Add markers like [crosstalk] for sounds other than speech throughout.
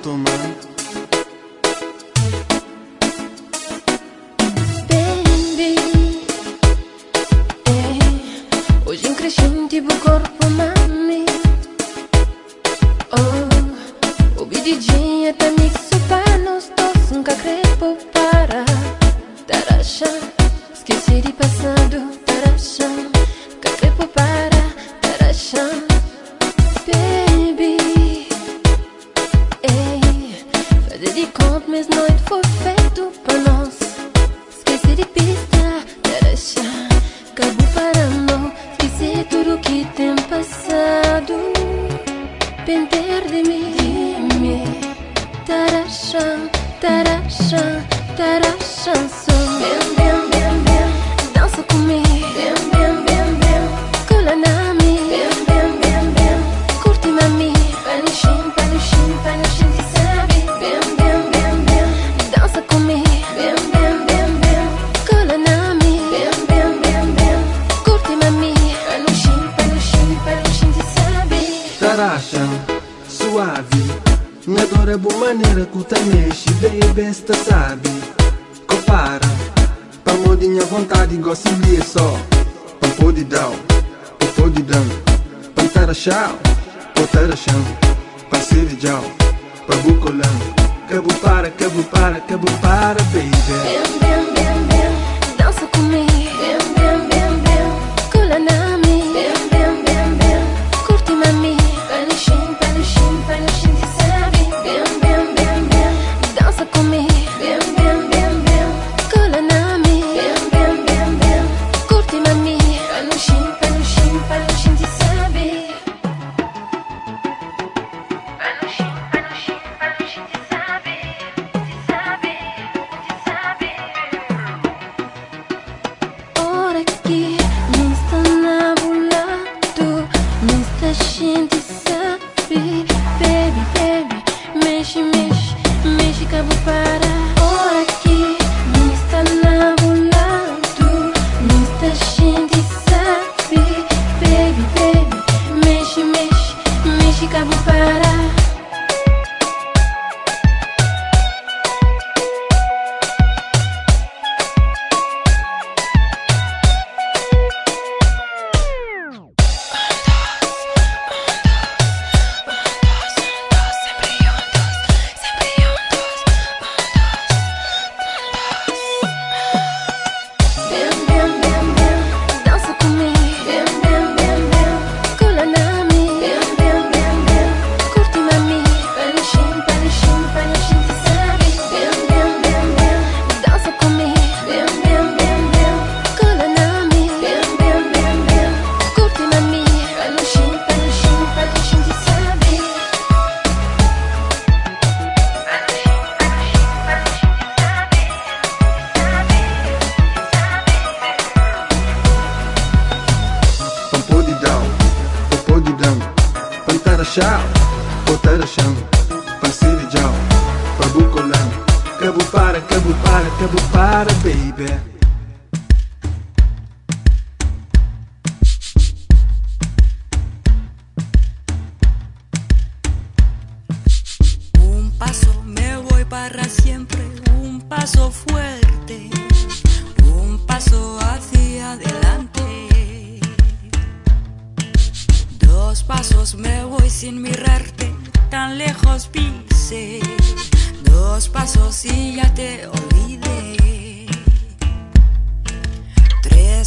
tanto.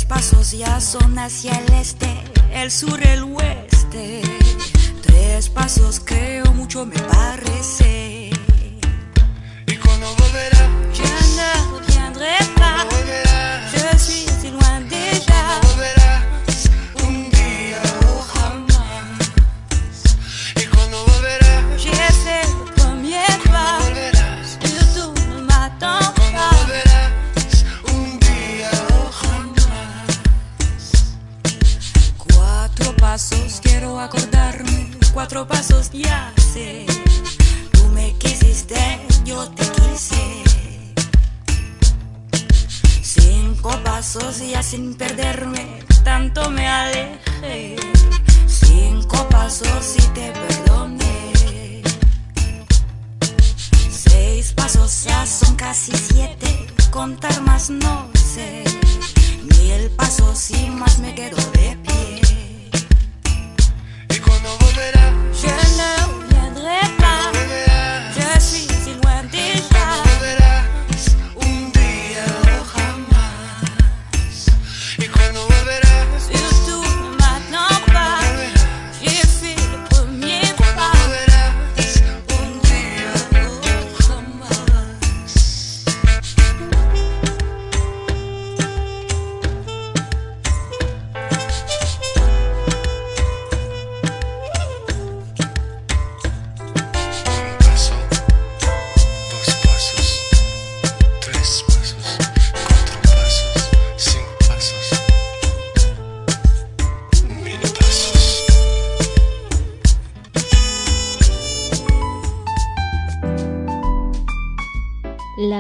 Pasos ya son hacia el este, el sur, el oeste. Tres pasos creo mucho me parece.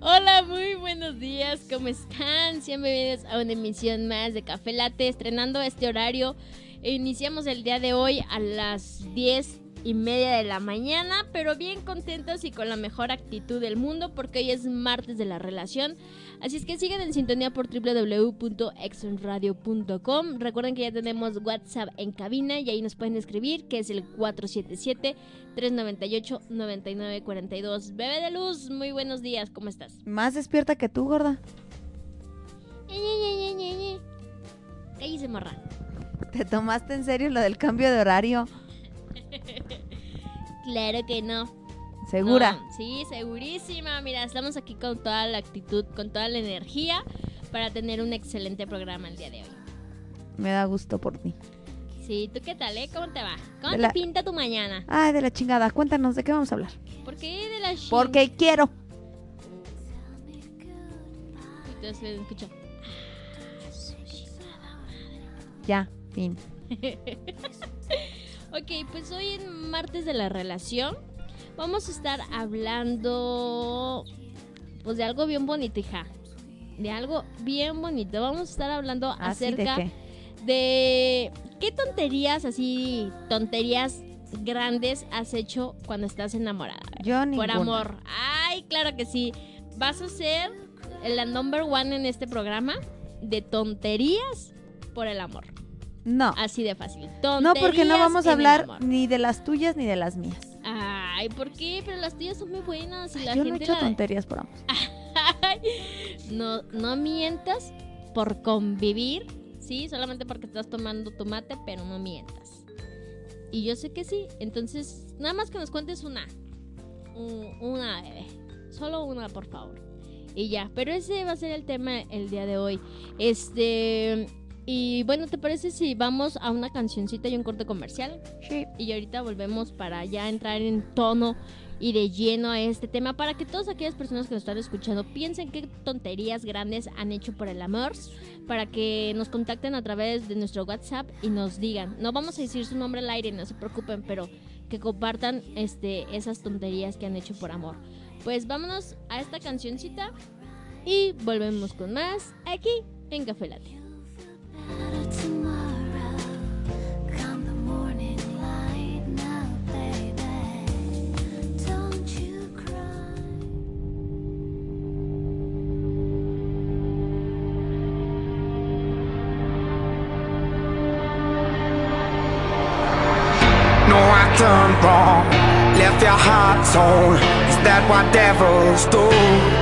Hola, muy buenos días, ¿cómo están? Bienvenidos a una emisión más de Café Latte, estrenando este horario. Iniciamos el día de hoy a las 10 y media de la mañana, pero bien contentos y con la mejor actitud del mundo porque hoy es martes de la relación. Así es que sigan en sintonía por www.exonradio.com. Recuerden que ya tenemos WhatsApp en cabina y ahí nos pueden escribir, que es el 477-398-9942. Bebé de luz, muy buenos días, ¿cómo estás? Más despierta que tú, gorda. Cállese, morra. ¿Te tomaste en serio lo del cambio de horario? [laughs] Claro que no. ¿Segura? No, sí, segurísima. Mira, estamos aquí con toda la actitud, con toda la energía para tener un excelente programa el día de hoy. Me da gusto por ti. Sí, ¿tú qué tal, eh? ¿Cómo te va? ¿Cómo De te la- pinta tu mañana? Ay, de la chingada. Cuéntanos, ¿de qué vamos a hablar? ¿Por qué de la chin- Porque quiero. Entonces le escucho. Ya, fin. [laughs] Ok, pues hoy en martes de la relación vamos a estar hablando pues de algo bien bonito, hija. De algo bien bonito. Vamos a estar hablando ¿Así de acerca qué? de qué tonterías así, tonterías grandes has hecho cuando estás enamorada. Yo Por ninguna. amor. Ay, claro que sí. Vas a ser la number one en este programa de tonterías por el amor. No. Así de fácil. No, porque no vamos a hablar ni de las tuyas ni de las mías. Ay, ¿por qué? Pero las tuyas son muy buenas y la Yo no he hecho la- tonterías por. Ay, [laughs] no, no mientas por convivir, sí, solamente porque estás tomando tu mate, pero no mientas. Y yo sé que sí, entonces nada más que nos cuentes una, Un- una bebé, solo una por favor. Y ya, pero ese va a ser el tema el día de hoy. Este, y bueno, ¿te parece si vamos a una cancioncita y un corte comercial? Sí. Y ahorita volvemos para ya entrar en tono y de lleno a este tema para que todas aquellas personas que nos están escuchando piensen qué tonterías grandes han hecho por el amor, para que nos contacten a través de nuestro WhatsApp y nos digan. No vamos a decir su nombre al aire, no se preocupen, pero que compartan este esas tonterías que han hecho por amor. Pues vámonos a esta cancioncita y volvemos con más aquí en Café Latte. Done wrong. Left your heart torn. Is that what devils do?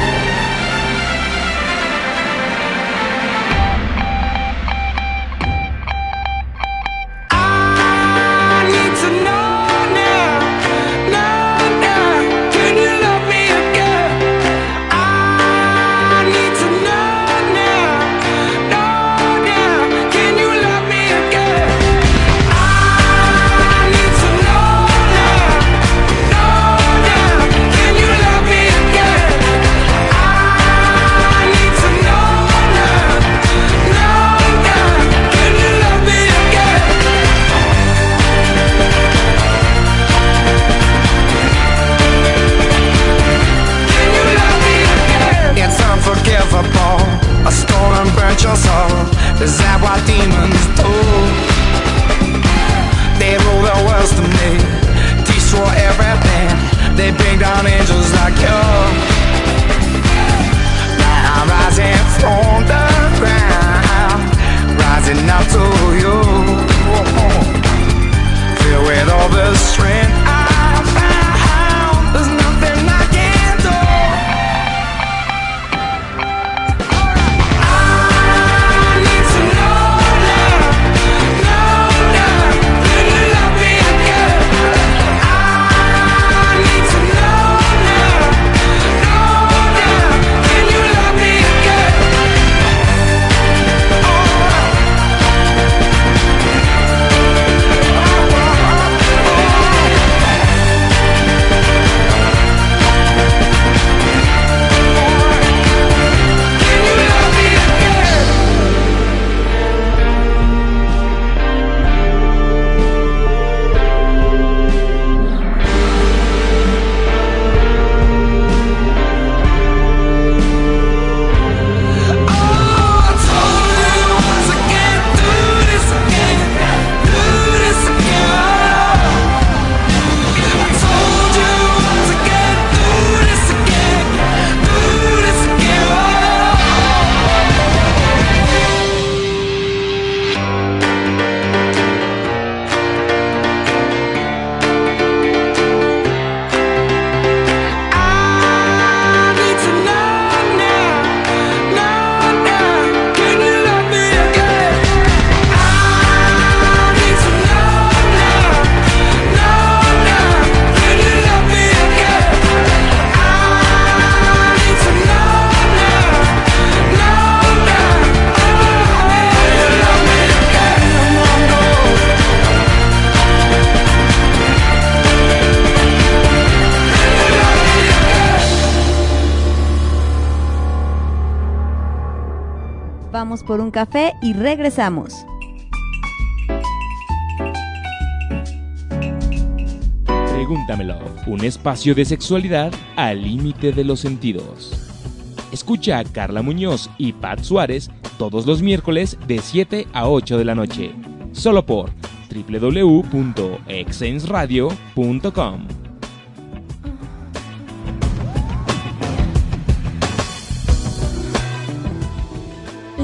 Por un café y regresamos. Pregúntamelo, un espacio de sexualidad al límite de los sentidos. Escucha a Carla Muñoz y Pat Suárez todos los miércoles de 7 a 8 de la noche, solo por www.exensradio.com.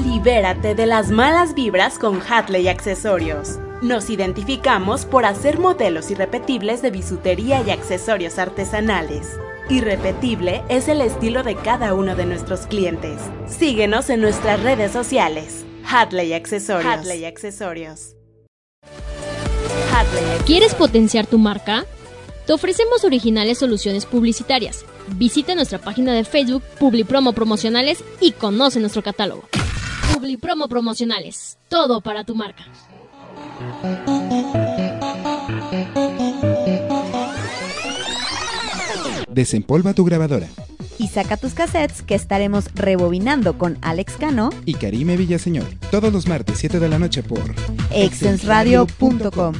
Libérate de las malas vibras con Hatley Accesorios. Nos identificamos por hacer modelos irrepetibles de bisutería y accesorios artesanales. Irrepetible es el estilo de cada uno de nuestros clientes. Síguenos en nuestras redes sociales. Hatley Accesorios. Hatley Accesorios. Hatley. ¿Quieres potenciar tu marca? Te ofrecemos originales soluciones publicitarias. Visita nuestra página de Facebook Publipromo Promocionales y conoce nuestro catálogo. Publipromo Promocionales. Todo para tu marca. Desempolva tu grabadora. Y saca tus cassettes que estaremos rebobinando con Alex Cano, Y Karime Villaseñor. Todos los martes 7 de la noche por extensradio.com.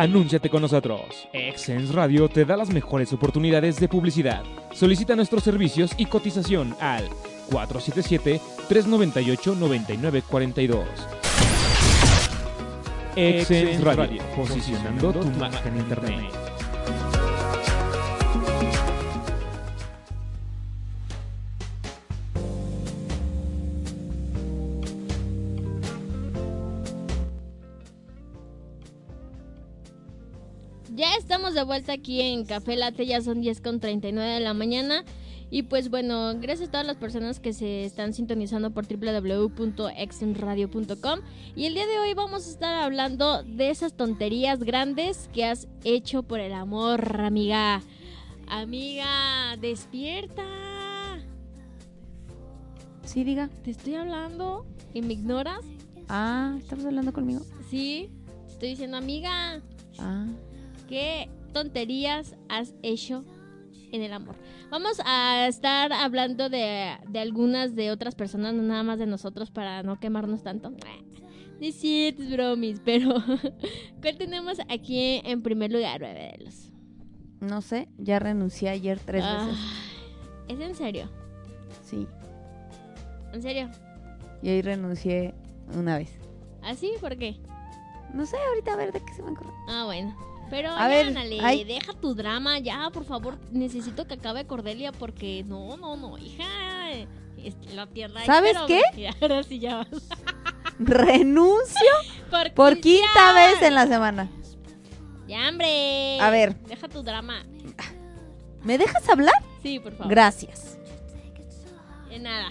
Anúnciate con nosotros. Exens Radio te da las mejores oportunidades de publicidad. Solicita nuestros servicios y cotización al 477-398-9942. Exens Radio, posicionando tu marca en Internet. Ya estamos de vuelta aquí en Café Latte, ya son 10 con 39 de la mañana. Y pues bueno, gracias a todas las personas que se están sintonizando por www.exenradio.com. Y el día de hoy vamos a estar hablando de esas tonterías grandes que has hecho por el amor, amiga. Amiga, despierta. Sí, diga. Te estoy hablando y me ignoras. Ah, ¿estás hablando conmigo? Sí, te estoy diciendo, amiga. Ah. ¿Qué tonterías has hecho en el amor? Vamos a estar hablando de, de algunas de otras personas, no nada más de nosotros, para no quemarnos tanto. De ciertos bromis, pero [laughs] ¿cuál tenemos aquí en primer lugar, bebelos? No sé, ya renuncié ayer tres veces. ¿Es en serio? Sí. ¿En serio? Y hoy renuncié una vez. ¿Así? ¿Por qué? No sé, ahorita a ver de qué se me ocurre. Ah, bueno. Pero A ya, ver, hay- deja tu drama, ya, por favor. Necesito que acabe Cordelia porque no, no, no, hija. La tierra ¿Sabes qué? Ahora sí ya vas. Renuncio [laughs] Por, por quinta quinta vez en la semana. Ya, hombre. A ver. Deja tu drama. ¿Me dejas hablar? Sí, por favor. Gracias. De nada.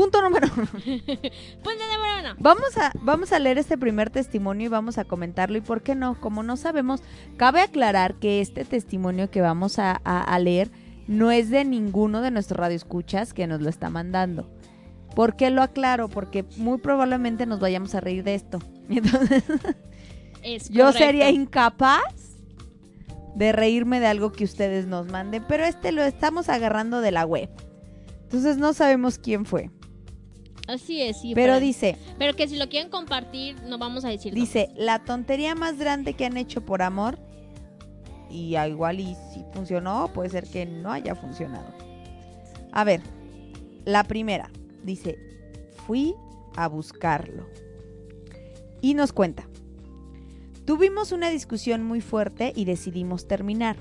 Punto número uno. [laughs] Punto número uno. Vamos a, vamos a leer este primer testimonio y vamos a comentarlo. ¿Y por qué no? Como no sabemos, cabe aclarar que este testimonio que vamos a, a- a leer no es de ninguno de nuestros radioescuchas que nos lo está mandando. ¿Por qué lo aclaro? Porque muy probablemente nos vayamos a reír de esto. [laughs] Entonces, Es yo sería incapaz de reírme de algo que ustedes nos manden, pero este lo estamos agarrando de la web. Entonces no sabemos quién fue. Así es, sí. pero dice, pero que si lo quieren compartir, no vamos a decir. no. Dice, la tontería más grande que han hecho por amor. Y igual y si funcionó, puede ser que no haya funcionado. A ver, la primera. Dice, fui a buscarlo. Y nos cuenta. Tuvimos una discusión muy fuerte y decidimos terminar.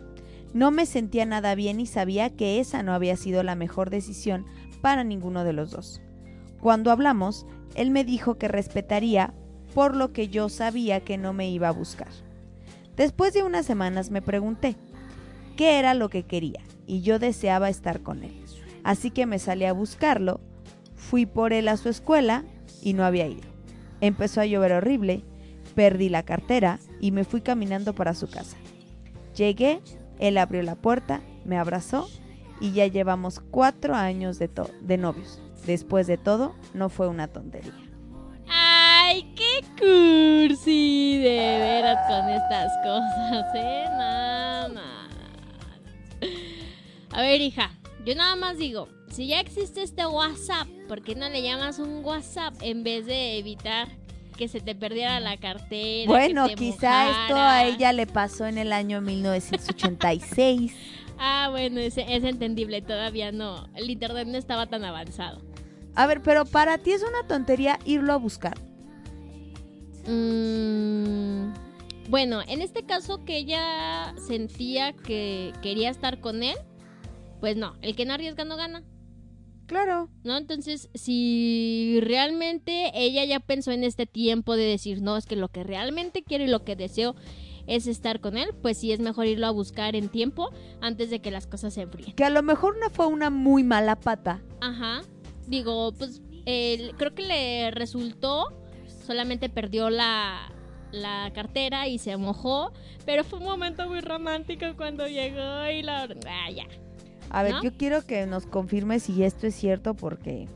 No me sentía nada bien y sabía que esa no había sido la mejor decisión para ninguno de los dos. Cuando hablamos, él me dijo que respetaría por lo que yo sabía que no me iba a buscar. Después de unas semanas me pregunté qué era lo que quería y yo deseaba estar con él. Así que me salí a buscarlo, fui por él a su escuela y no había ido. Empezó a llover horrible, perdí la cartera y me fui caminando para su casa. Llegué, él abrió la puerta, me abrazó y ya llevamos cuatro años de, de novios. Después de todo, no fue una tontería. Ay, qué cursi, de veras con estas cosas, ¿eh? No. A ver, hija, yo nada más digo, si ya existe este WhatsApp, ¿por qué no le llamas un WhatsApp en vez de evitar que se te perdiera la cartera? Bueno, que te quizá esto a ella le pasó en el año 1986. [laughs] Ah, bueno, es, es entendible, todavía no. El internet no estaba tan avanzado. A ver, pero para ti es una tontería irlo a buscar. Mm, bueno, en este caso que ella sentía que quería estar con él, pues no, el que no arriesga no gana. Claro. ¿No? Entonces, si realmente ella ya pensó en este tiempo de decir, no, es que lo que realmente quiero y lo que deseo es estar con él, pues sí es mejor irlo a buscar en tiempo antes de que las cosas se enfríen. Que a lo mejor no fue una muy mala pata. Ajá. Digo, pues el- creo que le resultó, solamente perdió la, la cartera y se mojó, pero fue un momento muy romántico cuando llegó y la... Ah, ya. A ver, ¿No? yo quiero que nos confirme si esto es cierto porque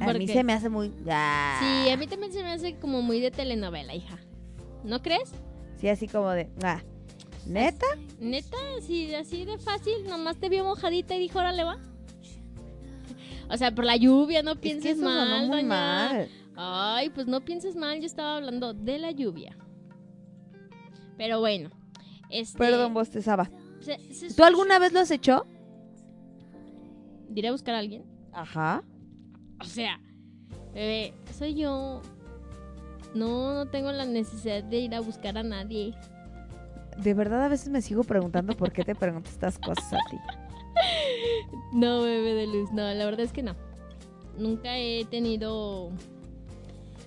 a ¿Por mí qué? se me hace muy... Ah. Sí, a mí también se me hace como muy de telenovela, hija. ¿No crees? Sí, así como de... ah, ¿Neta? Neta, así, así de fácil, nomás te vio mojadita y dijo, órale va. O sea, por la lluvia, no Es que pienses eso sonó mal, doña. mal. Ay, pues no pienses mal, yo estaba hablando de la lluvia. Pero bueno, este... Perdón, bostezaba. se- se- ¿Tú alguna vez lo has hecho? ¿Diré a buscar a alguien? Ajá. O sea, bebé, soy yo. No, no tengo la necesidad de ir a buscar a nadie. De verdad a veces me sigo preguntando por qué te pregunto estas cosas a ti. [laughs] No, bebé de luz, no, la verdad es que no. Nunca he tenido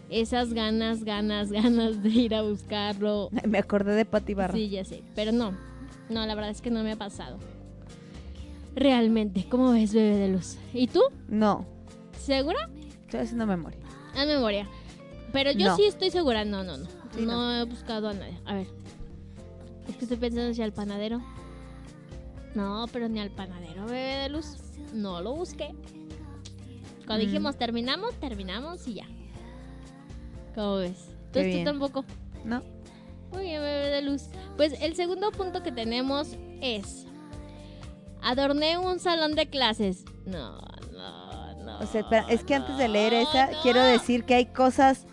esas ganas, ganas, [laughs] ganas de ir a buscarlo. Me acordé de Pati Barra. Sí, ya sé, pero no. No, la verdad es que no me ha pasado. Realmente, ¿cómo ves, bebé de luz? ¿Y tú? No, ¿Segura? estoy haciendo memoria. A memoria. Pero yo No. sí estoy segura. No, no, no. Sí, no, no. he buscado a nadie. A ver. Es que estoy pensando si al panadero. No, pero ni al panadero, bebé de luz. No lo busqué. Cuando Mm. dijimos terminamos, terminamos y ya. ¿Cómo ves? Entonces tú tampoco. No. Muy bien, bebé de luz. Pues el segundo punto que tenemos es. Adorné un salón de clases. No, no, no. O sea, espera, es que antes de leer esa, no. quiero decir que hay cosas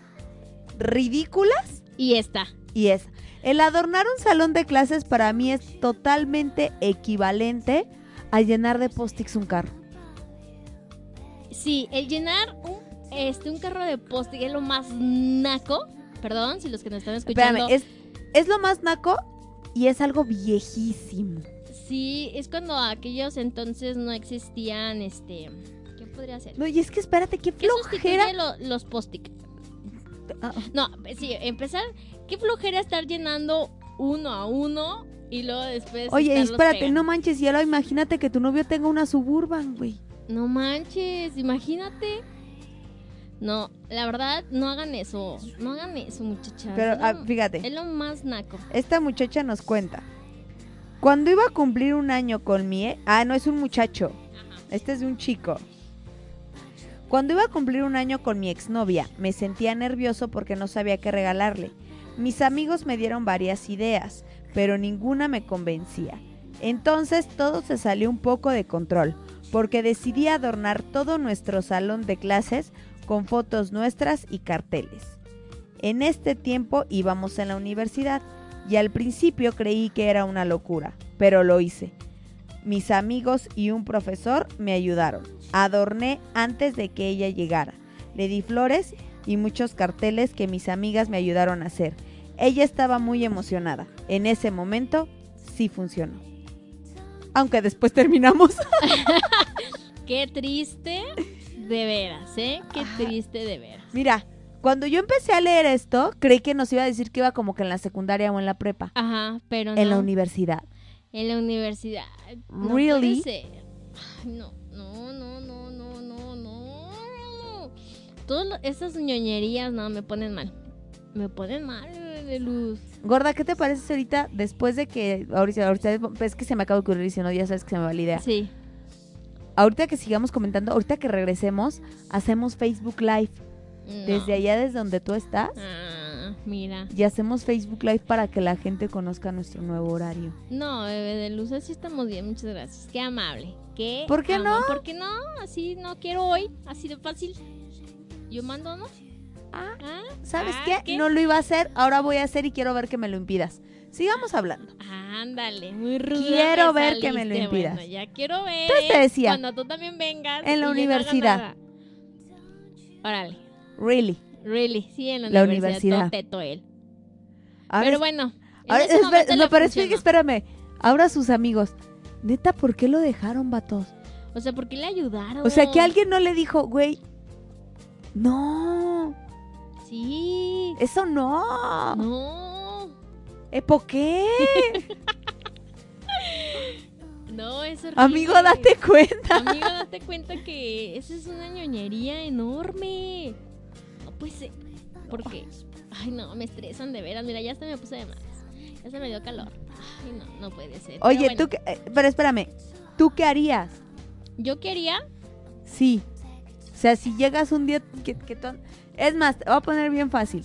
ridículas Y esta. y es. El adornar un salón de clases para mí es totalmente equivalente a llenar de post-its un carro. Sí, el llenar un, este, un carro de post es lo más naco. Perdón, si los que nos están escuchando. Espérame, es, es lo más naco y es algo viejísimo. Sí, es cuando aquellos entonces no existían, este... ¿Qué podría ser? No, y es que espérate, qué ¿Qué flojera. sustituye lo- los post-it? Ah, No, sí, empezar... ¿Qué flojera estar llenando uno a uno y luego después... Oye, espérate, pegando? no manches, ya lo imagínate que tu novio tenga una suburban, güey. No manches, imagínate. No, la verdad, no hagan eso. No hagan eso, muchachas. Pero Es ah, fíjate, Es lo más naco. esta muchacha nos cuenta. Cuando iba a cumplir un año con mi... e- Ah, no, es un muchacho. Este es de un chico. Cuando iba a cumplir un año con mi exnovia, me sentía nervioso porque no sabía qué regalarle. Mis amigos me dieron varias ideas, pero ninguna me convencía. Entonces todo se salió un poco de control, porque decidí adornar todo nuestro salón de clases con fotos nuestras y carteles. En este tiempo íbamos en la universidad y al principio creí que era una locura, pero lo hice. Mis amigos y un profesor me ayudaron. Adorné antes de que ella llegara. Le di flores y muchos carteles que mis amigas me ayudaron a hacer. Ella estaba muy emocionada. En ese momento sí funcionó. Aunque después terminamos. [laughs] Qué triste, de veras, ¿eh? Qué triste, de veras. Mira, cuando yo empecé a leer esto, creí que nos iba a decir que iba como que en la secundaria o en la prepa. Ajá, pero En la no. universidad. En la universidad. No Really? puede ser. Ay, no, no, Todas esas ñoñerías, no, me ponen mal. Me ponen mal, bebé de luz. Gorda, ¿qué te parece ahorita, después de que, ahorita, ahorita es que se me acaba de ocurrir y si no, ya sabes que se me va la idea. Sí. Ahorita que sigamos comentando, ahorita que regresemos, hacemos Facebook Live. no. Desde allá, desde donde tú estás. Ah, mira. Y hacemos Facebook Live para que la gente conozca nuestro nuevo horario. No, bebé de luz, así estamos bien, muchas gracias. Qué amable. Qué ¿Por qué no? ¿Por qué no? Así no quiero hoy, así de fácil. Yo mando, ¿no? Ah, Ah, ¿sabes ah, qué? No lo iba a hacer, ahora voy a hacer y quiero ver que me lo impidas. Sigamos hablando. Ándale, muy ruda. Quiero ver que me lo impidas. Bueno, ya quiero ver. Entonces te decía. Cuando tú también vengas. En la no universidad. Órale, Really. really, sí, en la, La universidad. universidad. Toteto él. Ahora Pero es- bueno. en ahora, ese espe- momento no, pero espé- espérame. Ahora sus amigos. Neta, ¿por qué lo dejaron, vatos? O sea, ¿por qué le ayudaron? O sea, que alguien no le dijo, güey, no, Sí. eso no. No. ¿Eh, ¿Por qué? [laughs] No, es horrible. Amigo, date cuenta. Amigo, date cuenta que esa es una ñoñería enorme. No puede ser. Porque, ay, no, me estresan de veras. Mira, ya hasta me puse de malas. Ya se me dio calor. Ay, no, no puede ser. Pero Oye, bueno, tú, qué- eh, pero espérame, ¿tú qué harías? Yo quería. Sí. O sea, si llegas un día que, que tú... Es más, te voy a poner bien fácil.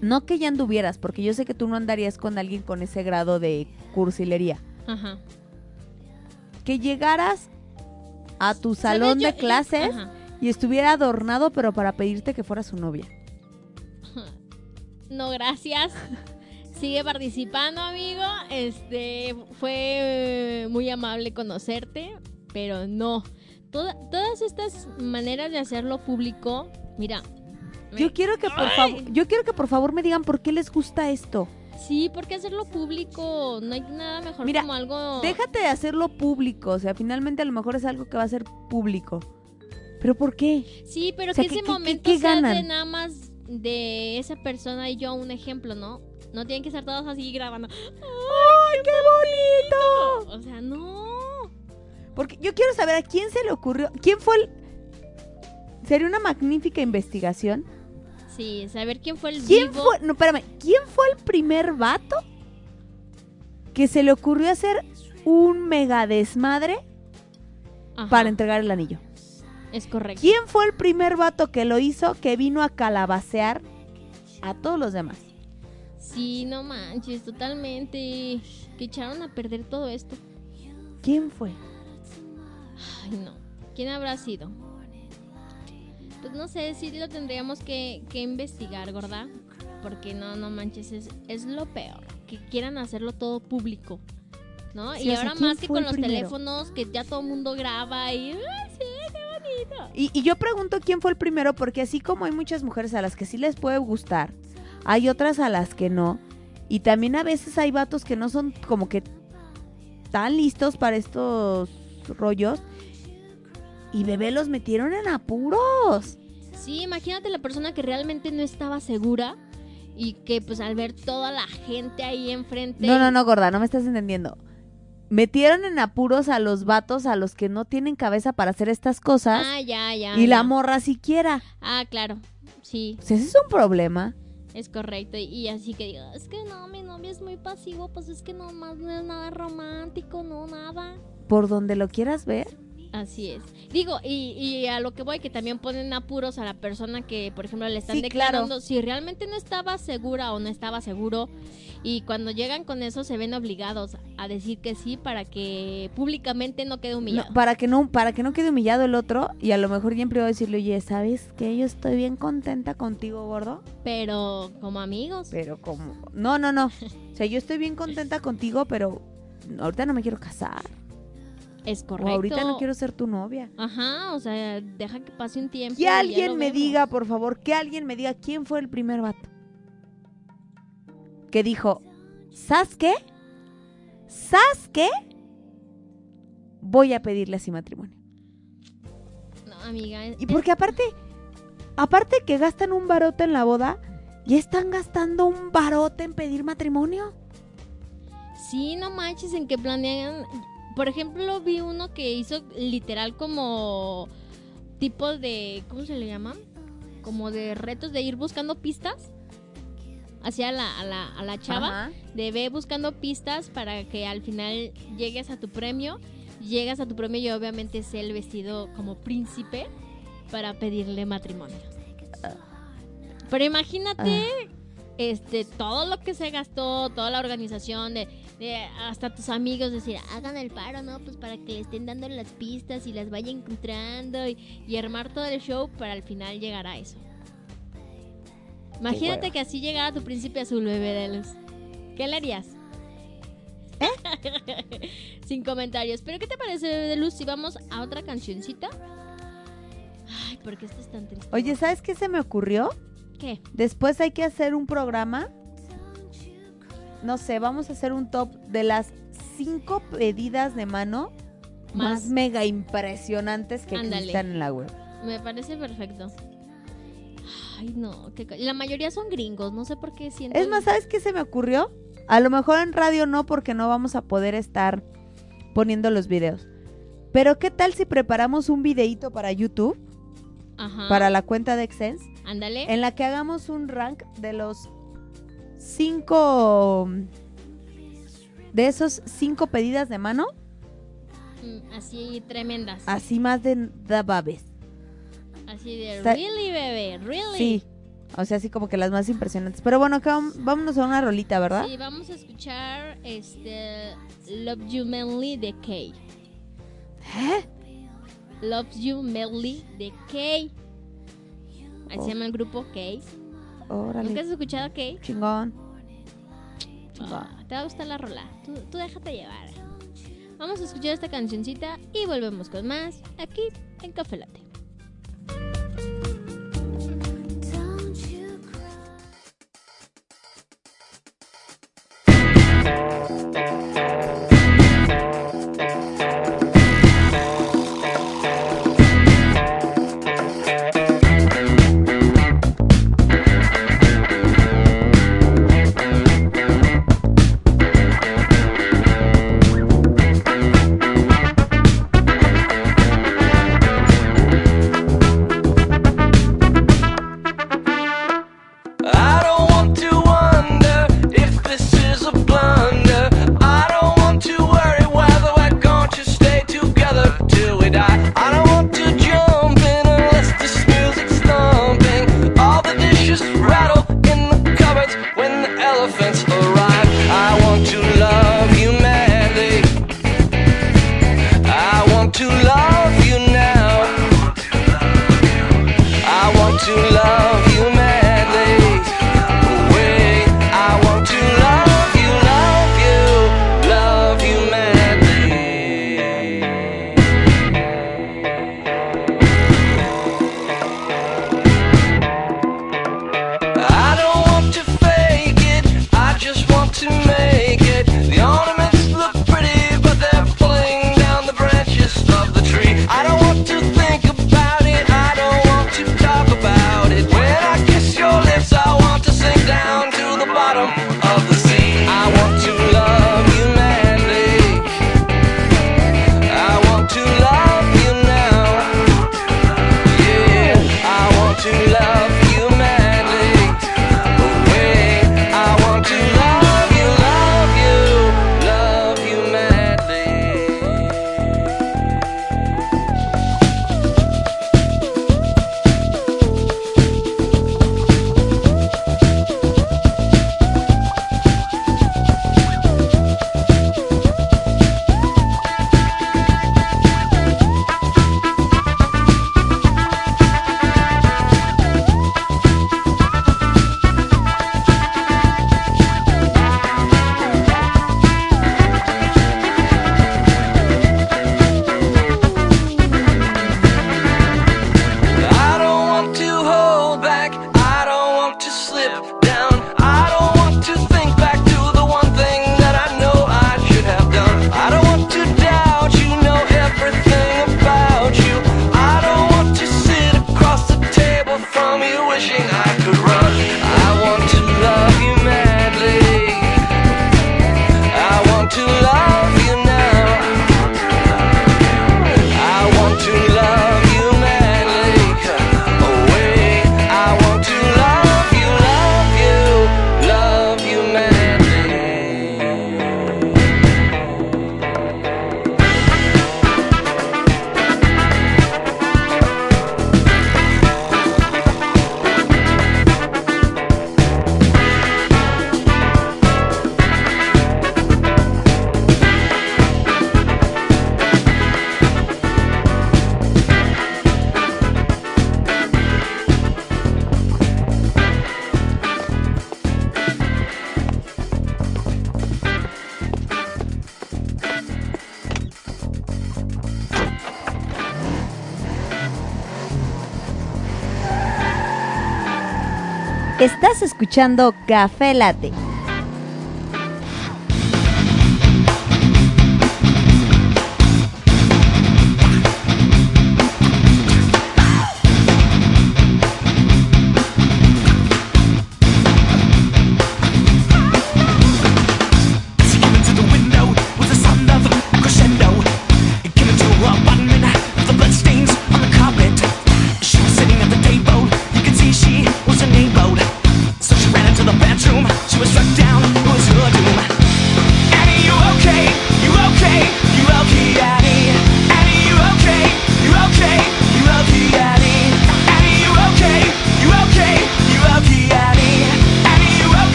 No que ya anduvieras, porque yo sé que tú no andarías con alguien con ese grado de cursilería. Ajá. Que llegaras a tu salón Yo- de clases y estuviera adornado, pero para pedirte que fuera su novia. No, gracias. Sigue participando, amigo. Este fue muy amable conocerte, pero no. Toda- todas estas maneras de hacerlo público, mira. me- Yo quiero que por favor, yo quiero que por favor me digan por qué les gusta esto. Sí, porque hacerlo público no hay nada mejor Mira, como algo. Déjate de hacerlo público, o sea, finalmente a lo mejor es algo que va a ser público. ¿Pero por qué? Sí, pero O sea, que ¿qué- ese momento qué sea de nada más de esa persona y yo un ejemplo, ¿no? No tienen que estar todos así grabando. ¡Ay, qué bonito! O sea, no. Porque yo quiero saber a quién se le ocurrió, quién fue el Sería una magnífica investigación. Sí, saber quién fue el ¿Quién vivo. fue, no, espérame, quién fue el primer vato que se le ocurrió hacer un mega desmadre Ajá, para entregar el anillo? Es correcto. ¿Quién fue el primer vato que lo hizo que vino a calabacear a todos los demás? Sí, no manches, totalmente. Que echaron a perder todo esto. ¿Quién fue? Ay, no. ¿Quién habrá sido? Pues no sé, sí lo tendríamos que, que investigar, ¿verdad? Porque no, no manches, es, es lo peor. Que quieran hacerlo todo público. ¿No? Sí, y sea, ahora ¿quién más que con los primero? teléfonos, que ya todo el mundo graba y. ¡Ay, sí, qué bonito! Y, y yo pregunto quién fue el primero, porque así como hay muchas mujeres a las que sí les puede gustar, hay otras a las que no. Y también a veces hay vatos que no son como que tan listos para estos rollos. Y bebé los metieron en apuros. Sí, imagínate la persona que realmente no estaba segura y que pues al ver toda la gente ahí enfrente. No, no, no, gorda, no me estás entendiendo. Metieron en apuros a los vatos a los que no tienen cabeza para hacer estas cosas. Ah, ya, ya. y la morra siquiera. Ah, claro. Sí, Pues ese es un problema. es correcto. Y, y así que digo, es que no, mi novio es muy pasivo, pues es que nomás no es nada romántico, no, nada. Por donde lo quieras ver. Así es. Digo, y, y a lo que voy, que también ponen apuros a la persona que, por ejemplo, le están Sí, claro. declarando si realmente no estaba segura o no estaba seguro. Y cuando llegan con eso se ven obligados a decir que sí para que públicamente no quede No, humillado. para que no para que no quede humillado el otro y a lo mejor ya en privado decirle, oye, ¿sabes que Yo estoy bien contenta contigo, gordo. Pero como amigos. Pero como... No, no, no. O sea, yo estoy bien contenta [laughs] contigo, pero ahorita no me quiero casar. Es O correcto. ahorita no quiero ser tu novia. Ajá, o sea, deja que pase un tiempo. Que alguien me vemos. diga, por favor, que alguien me diga quién fue el primer vato. Que dijo, ¿sabes qué? ¿Sabes qué? Voy a pedirle así matrimonio. No, amiga. es- Y porque aparte, aparte que gastan un barote en la boda, ya están gastando un barote en pedir matrimonio. Sí, no manches, en que planean. Por ejemplo, vi uno que hizo literal como tipo de. ¿Cómo se le llaman? Como de retos de ir buscando pistas hacia la, a, la, a la chava. Ajá. De ve buscando pistas para que al final llegues a tu premio. Llegas a tu premio y obviamente es el vestido como príncipe para pedirle matrimonio. Pero imagínate este, todo lo que se gastó, toda la organización, de, de hasta tus amigos decir, hagan el paro, ¿no? Pues para que le estén dando las pistas y las vayan encontrando y, y armar todo el show para al final llegar a eso. Imagínate que así llegara tu príncipe azul, bebé de luz. ¿Qué le harías? [laughs] Sin comentarios. Pero ¿qué te parece, bebé de luz, si vamos a otra cancioncita? Ay, ¿por qué estás tan triste? Oye, ¿sabes qué se me ocurrió? ¿Qué? Después hay que hacer un programa. No sé, vamos a hacer un top de las cinco pedidas de mano más, Más. mega impresionantes que Ándale. existan en la web. Me parece perfecto. Ay, no. co- la mayoría son gringos. No sé por qué siento. Es más, ¿sabes qué se me ocurrió? A lo mejor en radio no, porque no vamos a poder estar poniendo los videos. Pero ¿qué tal si preparamos un videíto para YouTube, Ajá. para la cuenta de Excense, Ándale. en la que hagamos un rank de los cinco... De esos cinco pedidas de mano, Mm, Así tremendas. así más de, de babes. Así de Está- really, bebé. Really. Sí. O sea, así como que las más impresionantes. Pero bueno, acá vámonos a una rolita, ¿verdad? Sí, vamos a escuchar este Love You Manly de Kay. ¿Eh? Love You Medley de Kay. Así Oh. se llama el grupo Kay. Órale. ¿Nunca has escuchado Kay? Chingón. Chingón. Ah, te va a gustar la rola. Tú, tú déjate llevar. Vamos a escuchar esta cancioncita y volvemos con más aquí en Café Latte. Don't machine escuchando Café Late.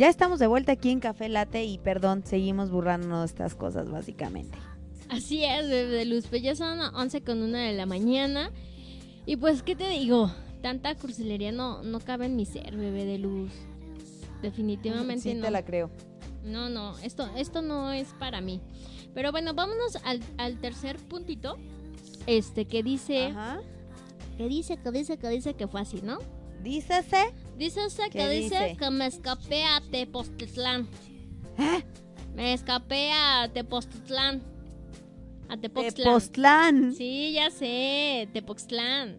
Ya estamos de vuelta aquí en Café Late y perdón, seguimos burrándonos estas cosas básicamente. Así es, bebé de luz. Pues ya son 11 con una de la mañana. Y pues, ¿qué te digo? Tanta cursilería no, no cabe en mi ser, bebé de luz. Definitivamente Sí, no. te la creo. No, no, esto, esto no es para mí. Pero bueno, vámonos al, al tercer puntito. Este, que dice. Ajá. Que dice, que dice, que dice que fue así, ¿no? Dícese. Dícese ¿Qué que dice, dice? que me escapé a Tepoztlán. Me escapé a Tepoztlán. A Tepoztlán. Tepoztlán. Sí, ya sé, Tepoztlán.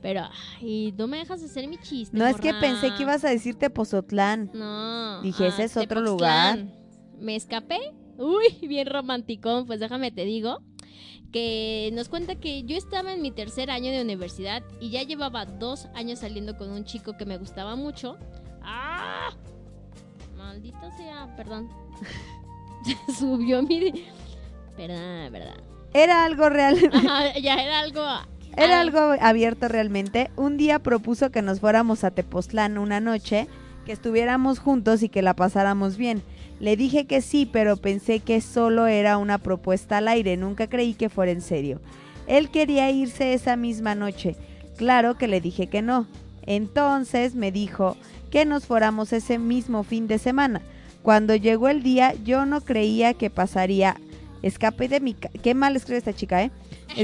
Pero, ay, no me dejas hacer mi chiste. No es que pensé que ibas a decir Tepozotlán. No. Dije, ese es otro Tepoztlán. lugar. Me escapé. Uy, bien romanticón. Pues déjame te digo que nos cuenta que yo estaba en mi tercer año de universidad y ya llevaba dos años saliendo con un chico que me gustaba mucho. ¡Ah! Maldita sea, perdón. [laughs] Subió mi. Verdad, verdad. Era algo real. [laughs] Ajá, ya era algo. Era algo abierto realmente. Un día propuso que nos fuéramos a Tepoztlán una noche, que estuviéramos juntos y que la pasáramos bien. Le dije que sí, pero pensé que solo era una propuesta al aire, nunca creí que fuera en serio. Él quería irse esa misma noche. Claro que le dije que no. Entonces me dijo que nos fuéramos ese mismo fin de semana. Cuando llegó el día, yo no creía que pasaría. Escapé de mi ca- Qué mal escribe esta chica, ¿eh? [laughs]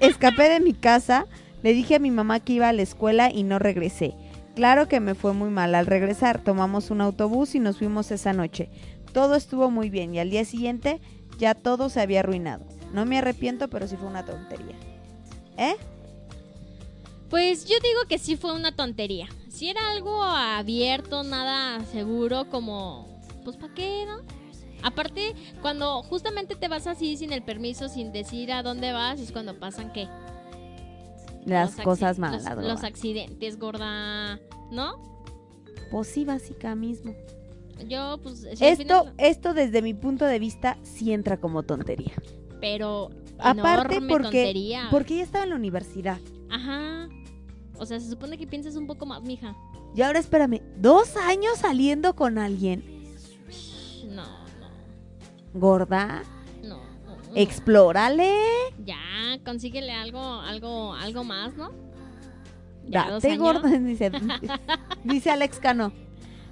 Escapé de mi casa. Le dije a mi mamá que iba a la escuela y no regresé. Claro que me fue muy mal al regresar. Tomamos un autobús y nos fuimos esa noche. Todo estuvo muy bien y al día siguiente ya todo se había arruinado. No me arrepiento, pero sí fue una tontería. ¿Eh? Pues yo digo que sí fue una tontería. Si era algo abierto, nada seguro, como, pues ¿para qué, no? Aparte, cuando justamente te vas así sin el permiso, sin decir a dónde vas, es cuando pasan qué? Las Los cosas malas, Los, los accidentes, gorda. ¿No? Pues sí, básica mismo. Yo, pues. si Esto, final- esto desde mi punto de vista sí entra como tontería. pero. Aparte porque, tontería. porque ella estaba en la universidad. Ajá. O sea, se supone que piensas un poco más, mija. Y ahora espérame, dos años saliendo con alguien. No, no, Gorda, no. no, no. explórale. Ya, consíguele algo, algo, algo más, ¿no? Ya, Date gorda, [laughs] dice, dice Alex Cano.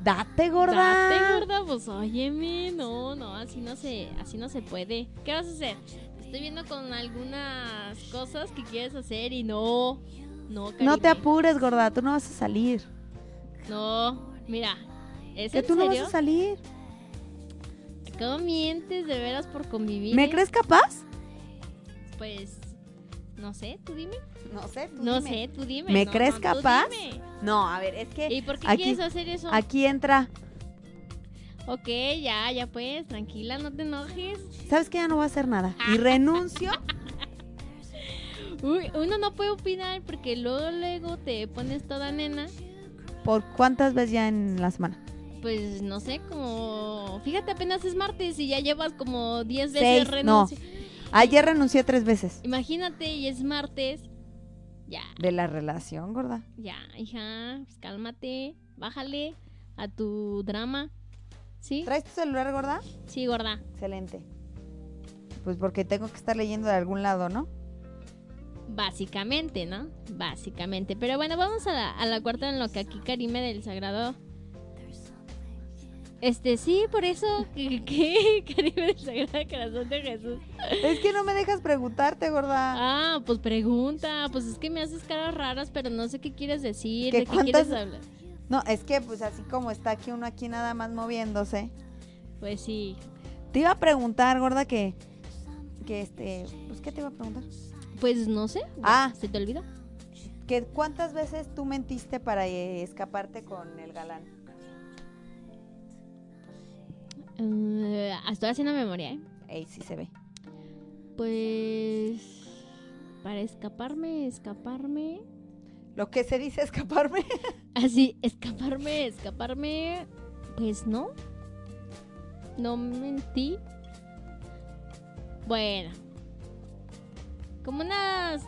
Date gorda. Date, gorda, pues óyeme, no, no, así no se, así no se puede. ¿Qué vas a hacer? Estoy viendo con algunas cosas que quieres hacer y no, no, No te apures, gorda, tú no vas a salir. No, mira, ¿es Que en tú no vas a salir. ¿Cómo mientes de veras por convivir? ¿Me crees capaz? Pues, no sé, tú dime. No sé, tú No dime. sé, tú dime. ¿Me no, crees no, capaz? No, a ver, es que ¿Y por qué aquí- quieres hacer eso? aquí entra. Ok, ya, ya pues, tranquila, no te enojes. ¿Sabes que ya no voy a hacer nada? [laughs] Y renuncio. Uy, uno no puede opinar porque luego, luego te pones toda nena. ¿Por cuántas veces ya en la semana? Pues no sé, como. Fíjate, apenas es martes y ya llevas como 10 veces Seis, no. Ayer renuncié tres veces. Imagínate, y es martes. Ya, De la relación, gorda. ya, hija, pues cálmate, bájale a tu drama. ¿Sí? ¿Traes tu celular, gorda? Sí, gorda. Excelente. Pues porque tengo que estar leyendo de algún lado, ¿no? Básicamente, ¿no? Básicamente. Pero bueno, vamos a la, a la cuarta en lo que aquí Karime del Sagrado. Este, sí, por eso. ¿Qué? qué? Karime del Sagrado Corazón de Jesús. Es que no me dejas preguntarte, gorda. Ah, pues pregunta. Pues es que me haces caras raras, pero no sé qué quieres decir. ¿Que ¿De qué quieres hablar? No, es que pues así como está aquí uno aquí nada más moviéndose. Pues sí. Te iba a preguntar, gorda, que que este, pues qué te iba a preguntar? Pues no sé. Ah. ¿Se te olvidó? Que cuántas veces tú mentiste para eh, escaparte con el galán? Eh, estoy haciendo memoria, ¿eh? Ey, sí se ve. Pues. Para escaparme, escaparme. Lo que se dice escaparme. [laughs] Así, escaparme, escaparme. Pues no. No mentí. Bueno. Como unas.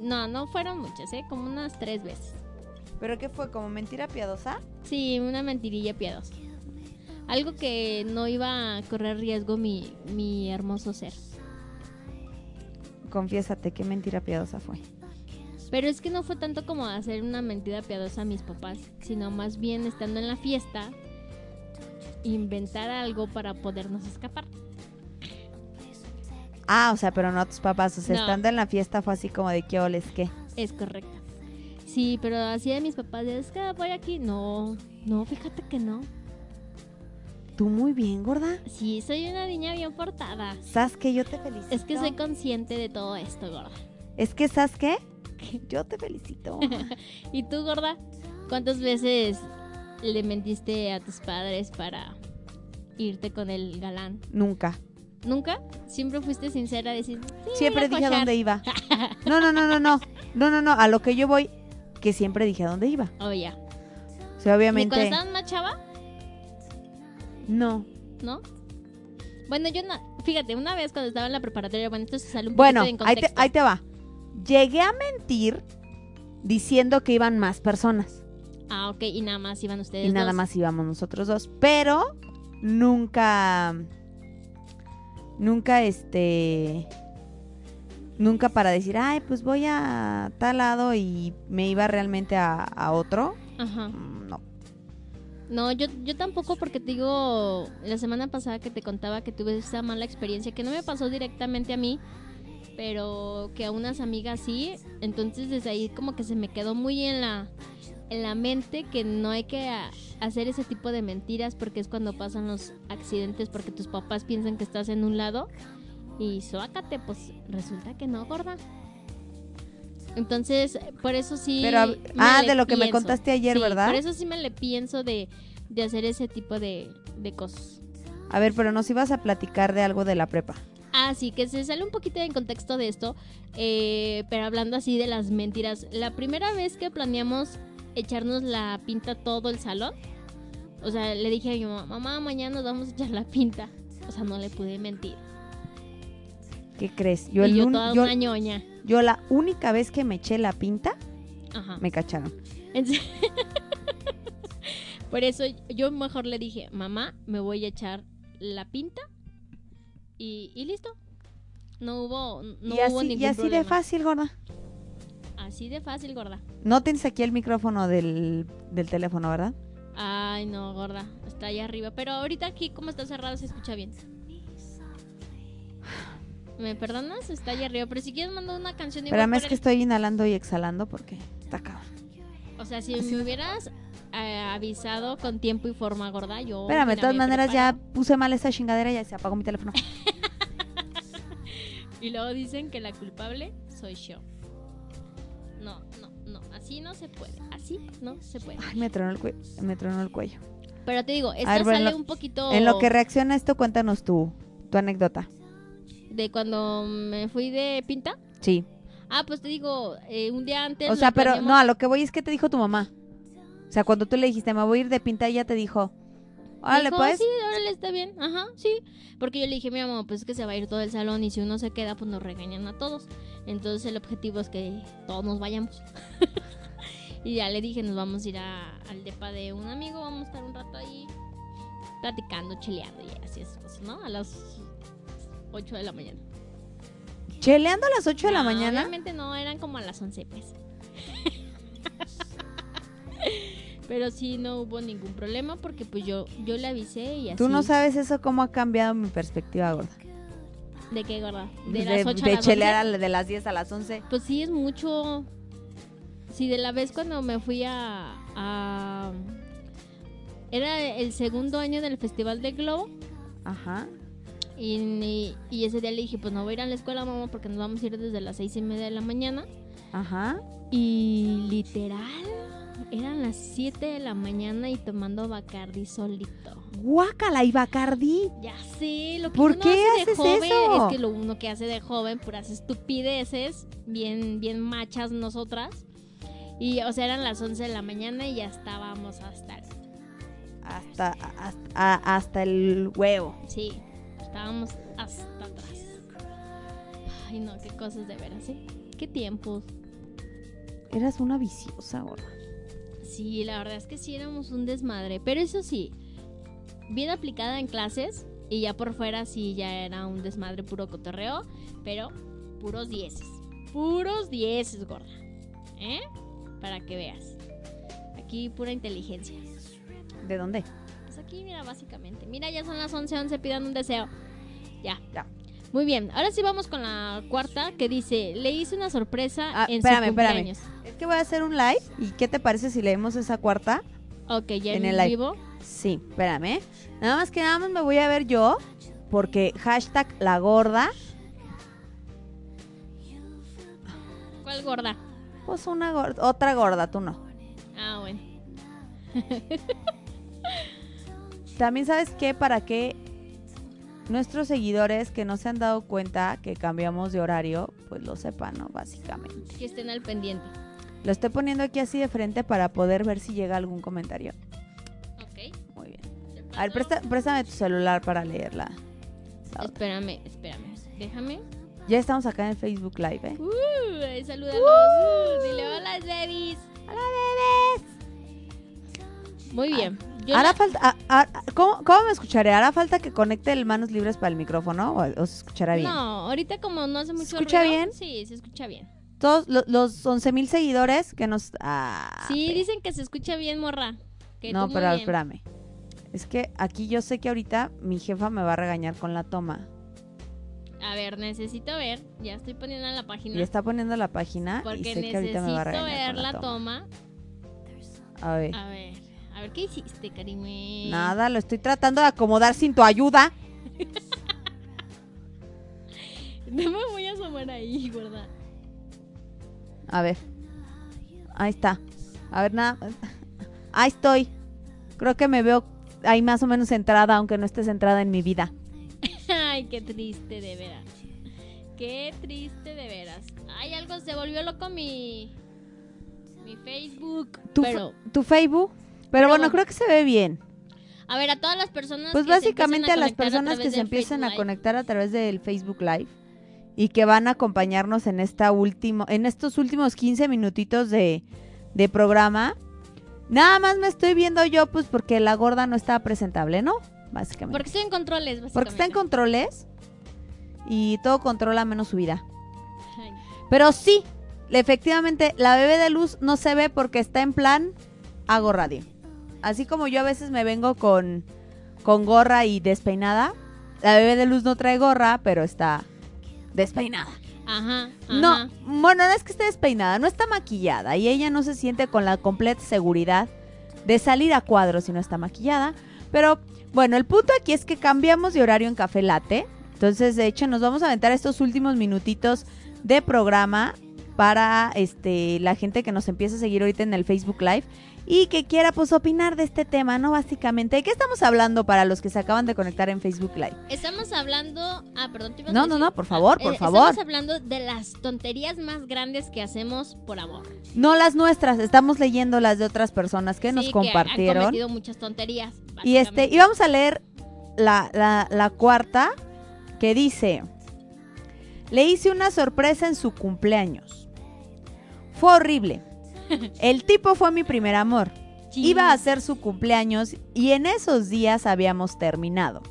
No, no fueron muchas, ¿eh? Como unas tres veces. ¿Pero qué fue? ¿Como mentira piadosa? Sí, una mentirilla piadosa. Algo que no iba a correr riesgo mi, mi hermoso ser. Confiésate, ¿qué mentira piadosa fue? Pero es que no fue tanto como hacer una mentira piadosa a mis papás, sino más bien estando en la fiesta, inventar algo para podernos escapar. Ah, o sea, pero no a tus papás. O sea, No. estando en la fiesta fue así como de qué oles, ¿qué? Es correcto. Sí, pero así de mis papás, es que voy aquí. No, no, fíjate que no. Tú muy bien, gorda. Sí, soy una niña bien portada. ¿Sabes qué? Yo te felicito. Es que soy consciente de todo esto, gorda. Es que, ¿sabes qué? Yo te felicito. [laughs] ¿Y tú, gorda? ¿Cuántas veces le mentiste a tus padres para irte con el galán? Nunca. ¿Nunca? Siempre fuiste sincera a decir, "Sí, Siempre dije a cochar". dónde iba. No, no, no, no, no. [laughs] No, no, no. A lo que yo voy, que siempre dije a dónde iba. Oh, ya. O sea, ¿Y cuando obviamente. estaban más chava? No. ¿No? Bueno, yo no. Fíjate, una vez cuando estaba en la preparatoria, bueno, esto se sale un Bueno, poquito en ahí te, ahí te va. Llegué a mentir diciendo que iban más personas. Ah, ok, y nada más iban ustedes Y nada dos. más íbamos nosotros dos. Pero nunca. Nunca este. Nunca para decir, ay, pues voy a tal lado y me iba realmente a, a otro. Ajá. Mm, No. No, yo, yo tampoco porque te digo, la semana pasada que te contaba que tuve esa mala experiencia, que no me pasó directamente a mí, pero que a unas amigas sí, entonces desde ahí como que se me quedó muy en la, en la mente que no hay que hacer ese tipo de mentiras porque es cuando pasan los accidentes porque tus papás piensan que estás en un lado y suácate, pues resulta que no, gorda. Entonces, por eso sí. Pero, me ah, le de lo que me contaste ayer, Sí, ¿verdad? Por eso sí me le pienso de, de hacer ese tipo de, de cosas. A ver, pero nos ibas a platicar de algo de la prepa. Ah, sí, que se sale un poquito en contexto de esto, eh, pero hablando así de las mentiras. La primera vez que planeamos echarnos la pinta todo el salón, o sea, le dije a mi mamá, mamá, mañana nos vamos a echar la pinta. O sea, no le pude mentir. ¿Qué crees? Yo, y el yo toda yo- una ñoña. yo la única vez que me eché la pinta, Ajá. me cacharon. [laughs] Por eso yo mejor le dije, mamá, me voy a echar la pinta y, y listo. No hubo, no y hubo ningún y así de fácil, gorda. Así de fácil, gorda. No tienes aquí el micrófono del, del teléfono, ¿verdad? Ay, no, gorda. Está allá arriba. Pero ahorita aquí, como está cerrado, se escucha bien. ¿Me perdonas? Está allá arriba. Pero si quieres, mando una canción igual Espérame, es que el- estoy inhalando y exhalando porque está cabrón. O sea, si me hubieras eh, avisado con tiempo y forma, gorda, yo... Espérame, de todas maneras ya puse mal esa chingadera y ya se apagó mi teléfono. [laughs] Y luego dicen que la culpable soy yo. No, no, no. Así no se puede. Así no se puede. Ay, me tronó el, cue- me tronó el cuello. Pero te digo, esto bueno, sale un poquito... En lo que reacciona esto, cuéntanos tu, tu anécdota. De cuando me fui de pinta. Sí. Ah, pues te digo, eh, un día antes... O sea, pero planeamos- no, a lo que voy es que te dijo tu mamá. O sea, cuando tú le dijiste, me voy a ir de pinta, ella te dijo, órale, pues. Sí, órale, está bien. Ajá, sí. Porque yo le dije, mi mamá, pues es que se va a ir todo el salón y si uno se queda, pues nos regañan a todos. Entonces el objetivo es que todos nos vayamos. [laughs] y ya le dije, nos vamos a ir a- al depa de un amigo, vamos a estar un rato ahí platicando, chileando y así esas cosas, ¿no? A las 8 de la mañana. Cheleando a las 8 de la mañana. Obviamente no, eran como a las 11, pues. [laughs] Pero sí no hubo ningún problema porque pues yo yo le avisé y así. Tú no sabes eso cómo ha cambiado mi perspectiva, gorda. ¿De qué, gorda? De, De, las 8 de a las chelear 11? a- de las 10 a las 11. Pues sí, es mucho. Sí, de la vez cuando me fui a. a- Era el segundo año del Festival de Globo. Ajá. Y, y- y ese día le dije, pues no voy a ir a la escuela, mamá, porque nos vamos a ir desde las seis y media de la mañana. Ajá. Y literal, eran las 7 de la mañana y tomando Bacardi solito. Guácala y Bacardi. Ya sé, lo que ¿Por uno qué hace de haces joven eso? es que lo uno que hace de joven, puras estupideces, bien, bien machas nosotras. Y, o sea, eran las 11 de la mañana y ya estábamos hasta... Hasta, hasta el huevo. Sí, estábamos hasta atrás. Ay, no, qué cosas de veras, ¿eh? Qué tiempos. Eras una viciosa, gorda. Sí, la verdad es que sí éramos un desmadre. Pero eso sí, bien aplicada en clases y ya por fuera sí ya era un desmadre puro cotorreo, pero puros dieces. Puros dieces, gorda. ¿Eh? Para que veas. Aquí pura inteligencia. ¿De dónde? Aquí, mira, básicamente. Mira, ya son las 11, 11, pidan un deseo. Ya. Ya. Muy bien, ahora sí vamos con la cuarta que dice, le hice una sorpresa Ah, en espérame, su espérame. cumpleaños. Es que voy a hacer un live. ¿Y qué te parece si leemos esa cuarta? Ok, ya En en, el live. vivo. Sí, espérame. Nada más que nada más me voy a ver yo. Porque hashtag la gorda. ¿Cuál gorda? Pues una gorda, otra gorda, tú no. Ah, bueno. [laughs] También sabes qué, para que nuestros seguidores que no se han dado cuenta que cambiamos de horario, pues lo sepan, ¿no? Básicamente. Que estén al pendiente. Lo estoy poniendo aquí así de frente para poder ver si llega algún comentario. Ok. Muy bien. A ver, presta- préstame tu celular para leerla. Espérame, espérame. Déjame. Ya estamos acá en el Facebook Live, ¿eh? Uh, eh, salúdalos. Uh, dile hola, babies. ¡Hola, bebés! Muy bien. Yo Hará falta. a- a- ¿cómo, cómo me escucharé? ¿Hará falta que conecte el manos libres para el micrófono o, o se escuchará bien? No, ahorita como no hace mucho escucha ruido, bien? Sí, se escucha bien. Todos lo- los 11 mil seguidores que nos. ah, sí, dicen que se escucha bien, morra. Que No, pero bien. espérame. Es que aquí yo sé que ahorita mi jefa me va a regañar con la toma. A ver, necesito ver. Ya estoy poniendo en la página. Y está poniendo la página y porque sé que ahorita me va a necesito regañar ver con la toma. toma. A ver. A ver, a ver, ¿qué hiciste, Karime? Nada, lo estoy tratando de acomodar sin tu ayuda. [laughs] No me voy a asomar ahí, ¿verdad? A ver. Ahí está. A ver, nada. [laughs] Ahí estoy. Creo que me veo ahí más o menos centrada, aunque no esté centrada en mi vida. [laughs] Ay, qué triste, de veras. Qué triste, de veras. Ay, algo se volvió loco mi. Mi Facebook. Tu, Pero, tu Facebook. Pero, bueno, creo que se ve bien. a ver, a todas las personas. Pues que se básicamente a, las personas que se del empiecen a conectar a través del Facebook Live y que van a acompañarnos en esta último, en estos últimos 15 minutitos de, de programa. Nada más me estoy viendo yo, pues porque la gorda no está presentable, ¿no? Básicamente. Porque estoy en controles, básicamente. Porque está en controles y todo controla menos su vida. Ay, Pero sí, efectivamente, la bebé de luz no se ve porque está en plan hago radio. Así como yo a veces me vengo con, con gorra y despeinada, la bebé de luz no trae gorra, pero está despeinada. Ajá, ajá. No, bueno, no es que esté despeinada, no está maquillada y ella no se siente con la completa seguridad de salir a cuadro si no está maquillada. Pero bueno, el punto aquí es que cambiamos de horario en Café Late. Entonces, de hecho, nos vamos a aventar estos últimos minutitos de programa para este la gente que nos empieza a seguir ahorita en el Facebook Live y que quiera pues opinar de este tema, ¿no? Básicamente, ¿de qué estamos hablando para los que se acaban de conectar en Facebook Live? Estamos hablando. Ah, perdón, te ibas a No, no, decir? no, por favor, por Eh, favor. Estamos hablando de las tonterías más grandes que hacemos por amor. No las nuestras, estamos leyendo las de otras personas que nos Sí, compartieron. han cometido muchas tonterías. y este, y vamos a leer la, la- la cuarta que dice: Le hice una sorpresa en su cumpleaños. Fue horrible. [laughs] El tipo fue mi primer amor. Iba a ser su cumpleaños y en esos días habíamos terminado.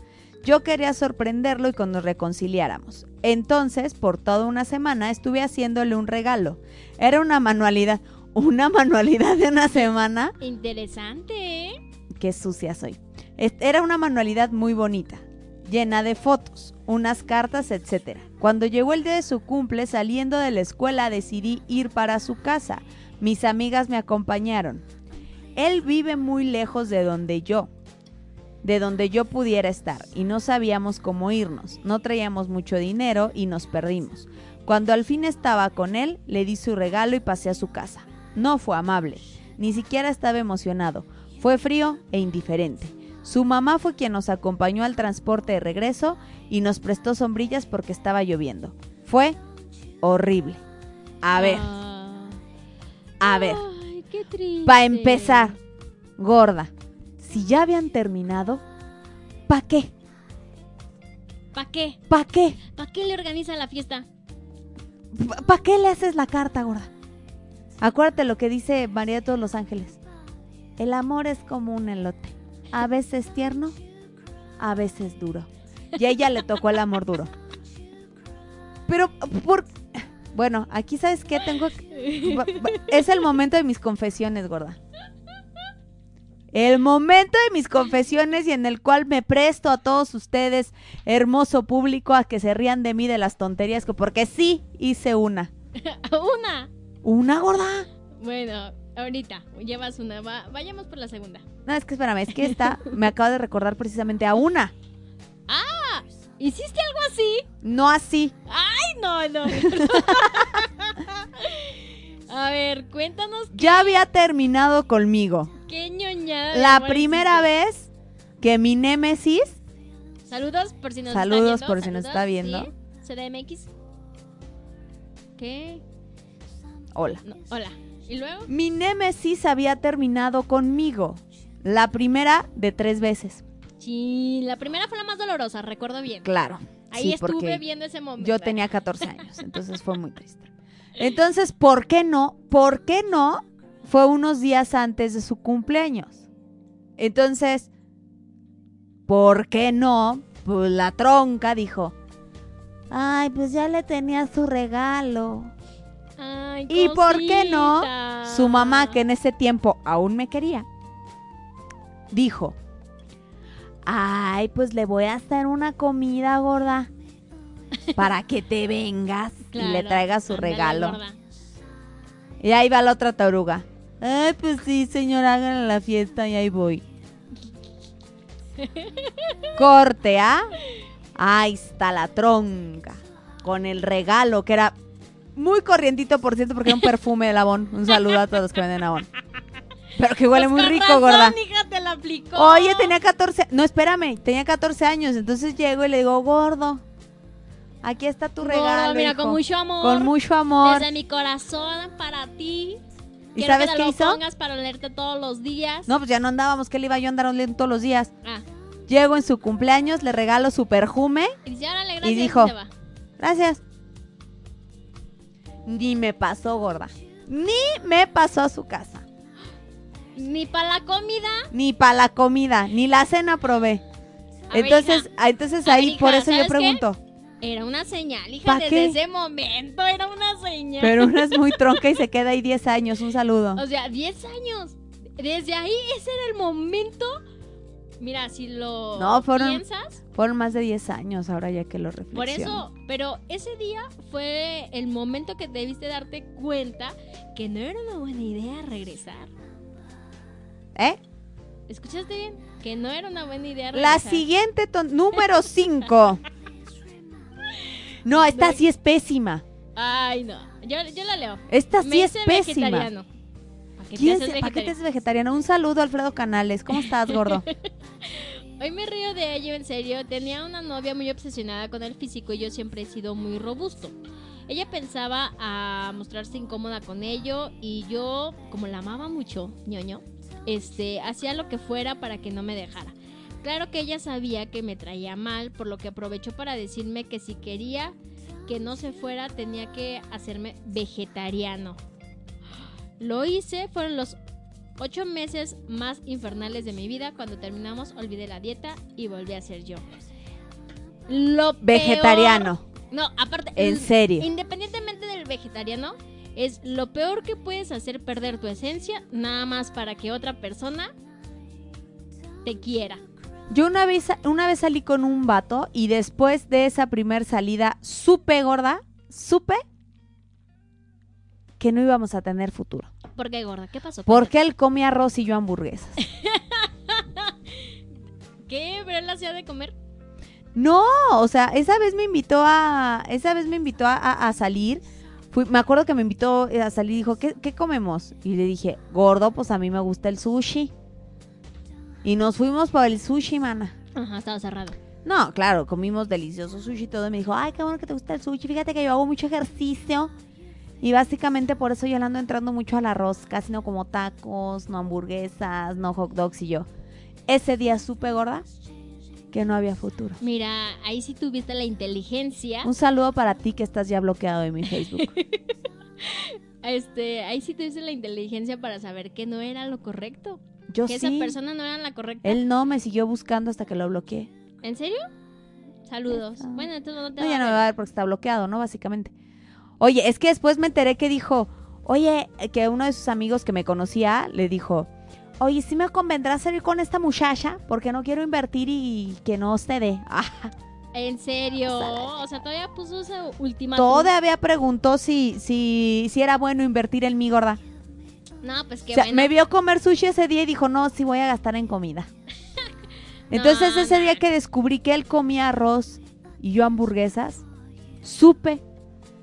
Yo quería sorprenderlo y que nos reconciliáramos. Entonces, por toda una semana estuve haciéndole un regalo. Era una manualidad. Una [laughs] manualidad de una semana. Interesante, ¿eh? Qué sucia soy. Era una manualidad muy bonita, llena de fotos, unas cartas, etc. Cuando llegó el día de su cumple, saliendo de la escuela, decidí ir para su casa. Mis amigas me acompañaron. Él vive muy lejos de donde yo, de donde yo pudiera estar, y no sabíamos cómo irnos. No traíamos mucho dinero y nos perdimos. Cuando al fin estaba con él, le di su regalo y pasé a su casa. No fue amable, ni siquiera estaba emocionado. Fue frío e indiferente. Su mamá fue quien nos acompañó al transporte de regreso y nos prestó sombrillas porque estaba lloviendo. Fue horrible. A ver, Ah. A ver. Ay, qué triste. Para empezar, gorda, si ya habían terminado, ¿pa' qué? ¿Para qué? ¿Pa' qué? ¿Para qué le organiza la fiesta? ¿Pa- ¿Para qué le haces la carta, gorda? Acuérdate lo que dice María de todos los ángeles. El amor es como un elote. A veces tierno, a veces duro. Y a ella le tocó el amor duro. Pero, por... Bueno, aquí sabes qué tengo... Es el momento de mis confesiones, gorda. El momento de mis confesiones y en el cual me presto a todos ustedes, hermoso público, a que se rían de mí de las tonterías, que porque sí hice una. [laughs] una. ¿Una gorda? Bueno, ahorita llevas una. Va- vayamos por la segunda. No, es que espérame, es que esta me acaba de recordar precisamente a una. ¡Ah! ¿Hiciste algo así? No así. ¡Ay, no, no! [laughs] A ver, cuéntanos Ya había terminado conmigo. qué ñoñada. La primera vez que mi némesis. Saludos por si nos Saludos está viendo. por si nos está viendo. ¿sí? CDMX. ¿Qué? hola, No, hola. ¿Y luego? mi némesis había terminado conmigo. La primera de tres veces. Sí, la primera fue la más dolorosa, recuerdo bien. Claro. Ahí sí, estuve viendo ese momento. Yo tenía 14 años, entonces fue muy triste. Entonces, ¿por qué no? ¿Por qué no? Fue unos días antes de su cumpleaños. Entonces, ¿por qué no? Pues la tronca dijo, ay, pues ya le tenía su regalo. Ay, ¿Y por qué no? Su mamá, que en ese tiempo aún me quería, dijo, ay, pues le voy a hacer una comida gorda para que te vengas y le traigas su regalo. gorda. Y ahí va la otra taruga. Ay, pues sí, señora, hagan la fiesta y ahí voy. Corte, ¿ah? Ahí está la tronca. Con el regalo, que era muy corrientito, por cierto, porque era un perfume de Avon. Un saludo a todos los que venden Avon. Pero que huele Pues muy rico, razón, gorda. hija, te la aplicó. Oye, tenía 14. No, espérame, tenía 14 años. Entonces llego y le digo, gordo, aquí está tu Gordo, regalo. mira, hijo. con mucho amor. Con mucho amor. Desde mi corazón para ti. ¿Y Quiero sabes que te qué lo hizo? pongas para olerte todos los días. No, pues ya no andábamos, que le iba yo a andar oliendo todos los días. Ah, Llego en su cumpleaños, le regalo su perfume. y dice, órale, gracias, Y dijo, va. Gracias. Ni me pasó, gorda. Ni me pasó a su casa. Ni para la comida. Ni para la comida, ni la cena probé. Entonces, ah, entonces ahí por eso yo ¿sabes qué? pregunto. Era una señal, hija, ¿Pa desde qué? ese momento era una señal. Pero una es muy [laughs] tronca y se queda ahí 10 años. Un saludo. O sea, 10 años. Desde ahí ese era el momento. Mira, si lo No, fueron- piensas, Fueron más de 10 años ahora ya que lo reflexiono. por eso, pero ese día fue el momento que debiste darte cuenta que no era una buena idea regresar. ¿Eh? ¿Escuchaste bien? Que no era una buena idea La siguiente, ton- número 5. No, esta sí es pésima. Ay, no. Yo, yo la leo. Esta Me sí es pésima. vegetariano. ¿Para qué ¿Quién haces se- ¿Para qué te vegetariano? haces vegetariano? Un saludo, Alfredo Canales. ¿Cómo estás, gordo? [laughs] Hoy me río de ello, en serio. Tenía una novia muy obsesionada con el físico y yo siempre he sido muy robusto. Ella pensaba a mostrarse incómoda con ello y yo, como la amaba mucho, ñoño, este, hacía lo que fuera para que no me dejara. Claro que ella sabía que me traía mal, por lo que aprovechó para decirme que si quería que no se fuera tenía que hacerme vegetariano. Lo hice, fueron los ocho meses más infernales de mi vida. Cuando terminamos, olvidé la dieta y volví a ser yo. Lo peor- Vegetariano. No, aparte. ¿En serio? Independientemente del vegetariano, es lo peor que puedes hacer perder tu esencia, nada más para que otra persona te quiera. Yo una vez, una vez salí con un vato y después de esa primer salida supe, gorda, supe que no íbamos a tener futuro. ¿Por qué, gorda? ¿Qué pasó? Porque él comía arroz y yo hamburguesas. [laughs] ¿Qué? ¿Pero él hacía de comer? No, o sea, esa vez me invitó a, esa vez me invitó a, a- a salir. Fui- me acuerdo que me invitó a salir y dijo, ¿qué, qué comemos? Y le dije, gordo, pues a mí me gusta el sushi. Y nos fuimos por el sushi, mana. Ajá, estaba cerrado. No, claro, comimos delicioso sushi y todo. Y me dijo, ay, qué bueno que te gusta el sushi. Fíjate que yo hago mucho ejercicio. Y básicamente por eso yo le ando entrando mucho al arroz. Casi no como tacos, no hamburguesas, no hot dogs. Y yo, ese día supe, gorda, que no había futuro. Mira, ahí sí tuviste la inteligencia. Un saludo para ti que estás ya bloqueado de mi Facebook. [laughs] Este, ahí sí tuviste la inteligencia para saber que no era lo correcto. Yo que sí. esa persona no era la correcta. Él no me siguió buscando hasta que lo bloqueé. ¿En serio? Saludos. Bueno, entonces no te No, va ya a no me va a ver porque está bloqueado, ¿no? Básicamente. Oye, es que después me enteré que dijo, oye, que uno de sus amigos que me conocía le dijo, oye, sí me convendrá salir con esta muchacha porque no quiero invertir y que no se dé. [laughs] ¿En serio? O sea, todavía puso ese última. todavía preguntó si, si, si era bueno invertir en mí, gorda. No, pues qué o sea, bueno. me vio comer sushi ese día y dijo, no, sí voy a gastar en comida. [laughs] Entonces No, ese día que descubrí que él comía arroz y yo hamburguesas, supe,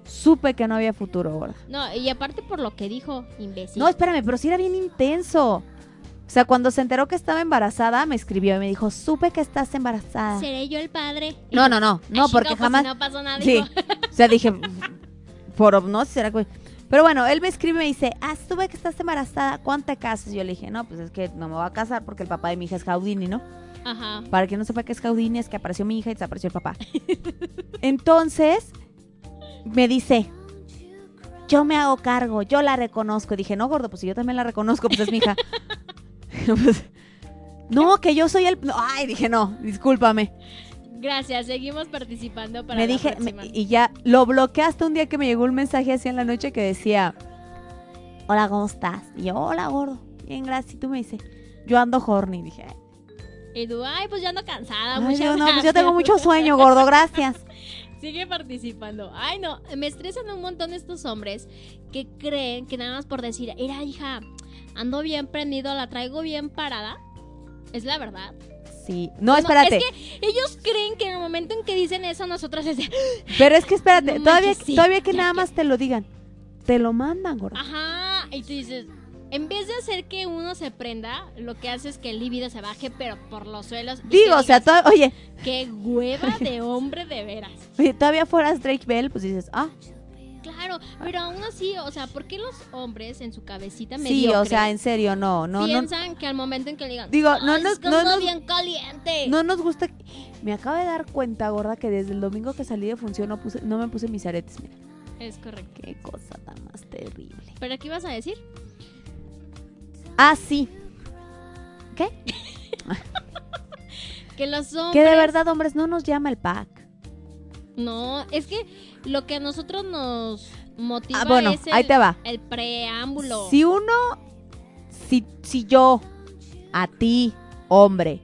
supe que no había futuro, gorda. No, y aparte por lo que dijo, imbécil. No, espérame, pero sí era bien intenso. O sea, cuando se enteró que estaba embarazada, me escribió y me dijo, supe que estás embarazada. ¿Seré yo el padre? No, no, no, no, Ay, porque chico, pues, jamás... no pasó nada. Sí, o sea, dije, por no será que... Pero bueno, él me escribe y me dice, ah, supe que estás embarazada, ¿cuánto te casas? Yo le dije, no, pues es que no me voy a casar porque el papá de mi hija es Jaudini, ¿no? Ajá. Para quien no sepa qué es Jaudini, es que apareció mi hija y desapareció el papá. Entonces, me dice, yo me hago cargo, yo la reconozco. Y dije, no, gordo, pues si yo también la reconozco, pues es mi hija. [laughs] Pues, No, que yo soy el... Ay, dije, no, discúlpame. Gracias, seguimos participando para me la dije, me- y ya lo bloqueé hasta un día que me llegó un mensaje así en la noche que decía, hola, ¿cómo estás? Y yo, hola, gordo. Bien, gracias. Y tú me dices, yo ando horny. Dije, Y tú, ay, pues yo ando cansada. ay, muchas digo, no, pues yo gracias". tengo mucho sueño, gordo, gracias. [laughs] Sigue participando. Ay, no, me estresan un montón estos hombres que creen que nada más por decir, era hija, ando bien prendido, la traigo bien parada. Es la verdad. Sí, no, No, espérate. Es que ellos creen que en el momento en que dicen eso, nosotros es de, [gasps] Pero es que espérate, No todavía, manches, sí, todavía que nada que- más te lo digan. Te lo mandan, gordo. ajá. Y tú dices, en vez de hacer que uno se prenda, lo que hace es que el libido se baje, pero por los suelos. Digo, o sea, digas, to- oye, Qué hueva de [laughs] hombre de veras. oye, todavía fueras Drake Bell, pues dices, ah, Claro, pero aún así, o sea, ¿por qué los hombres en su cabecita sí, o mediocre sea, en serio, no, no, no. piensan que al momento en que le digan, Digo, no "Ay, nos- no nos- bien caliente. No nos gusta. Me acabo de dar cuenta, gorda, que desde el domingo que salí de función no, puse, no me puse mis aretes. Mira, Es correcto. qué cosa tan más terrible. ¿Pero qué ibas a decir? Ah, sí. ¿Qué? [laughs] Que los hombres... Que de verdad, hombres, no nos llama el pack. No, es que lo que a nosotros nos motiva Ah, bueno, es el, ahí te va. el preámbulo. Si uno, si, si yo, a ti, hombre,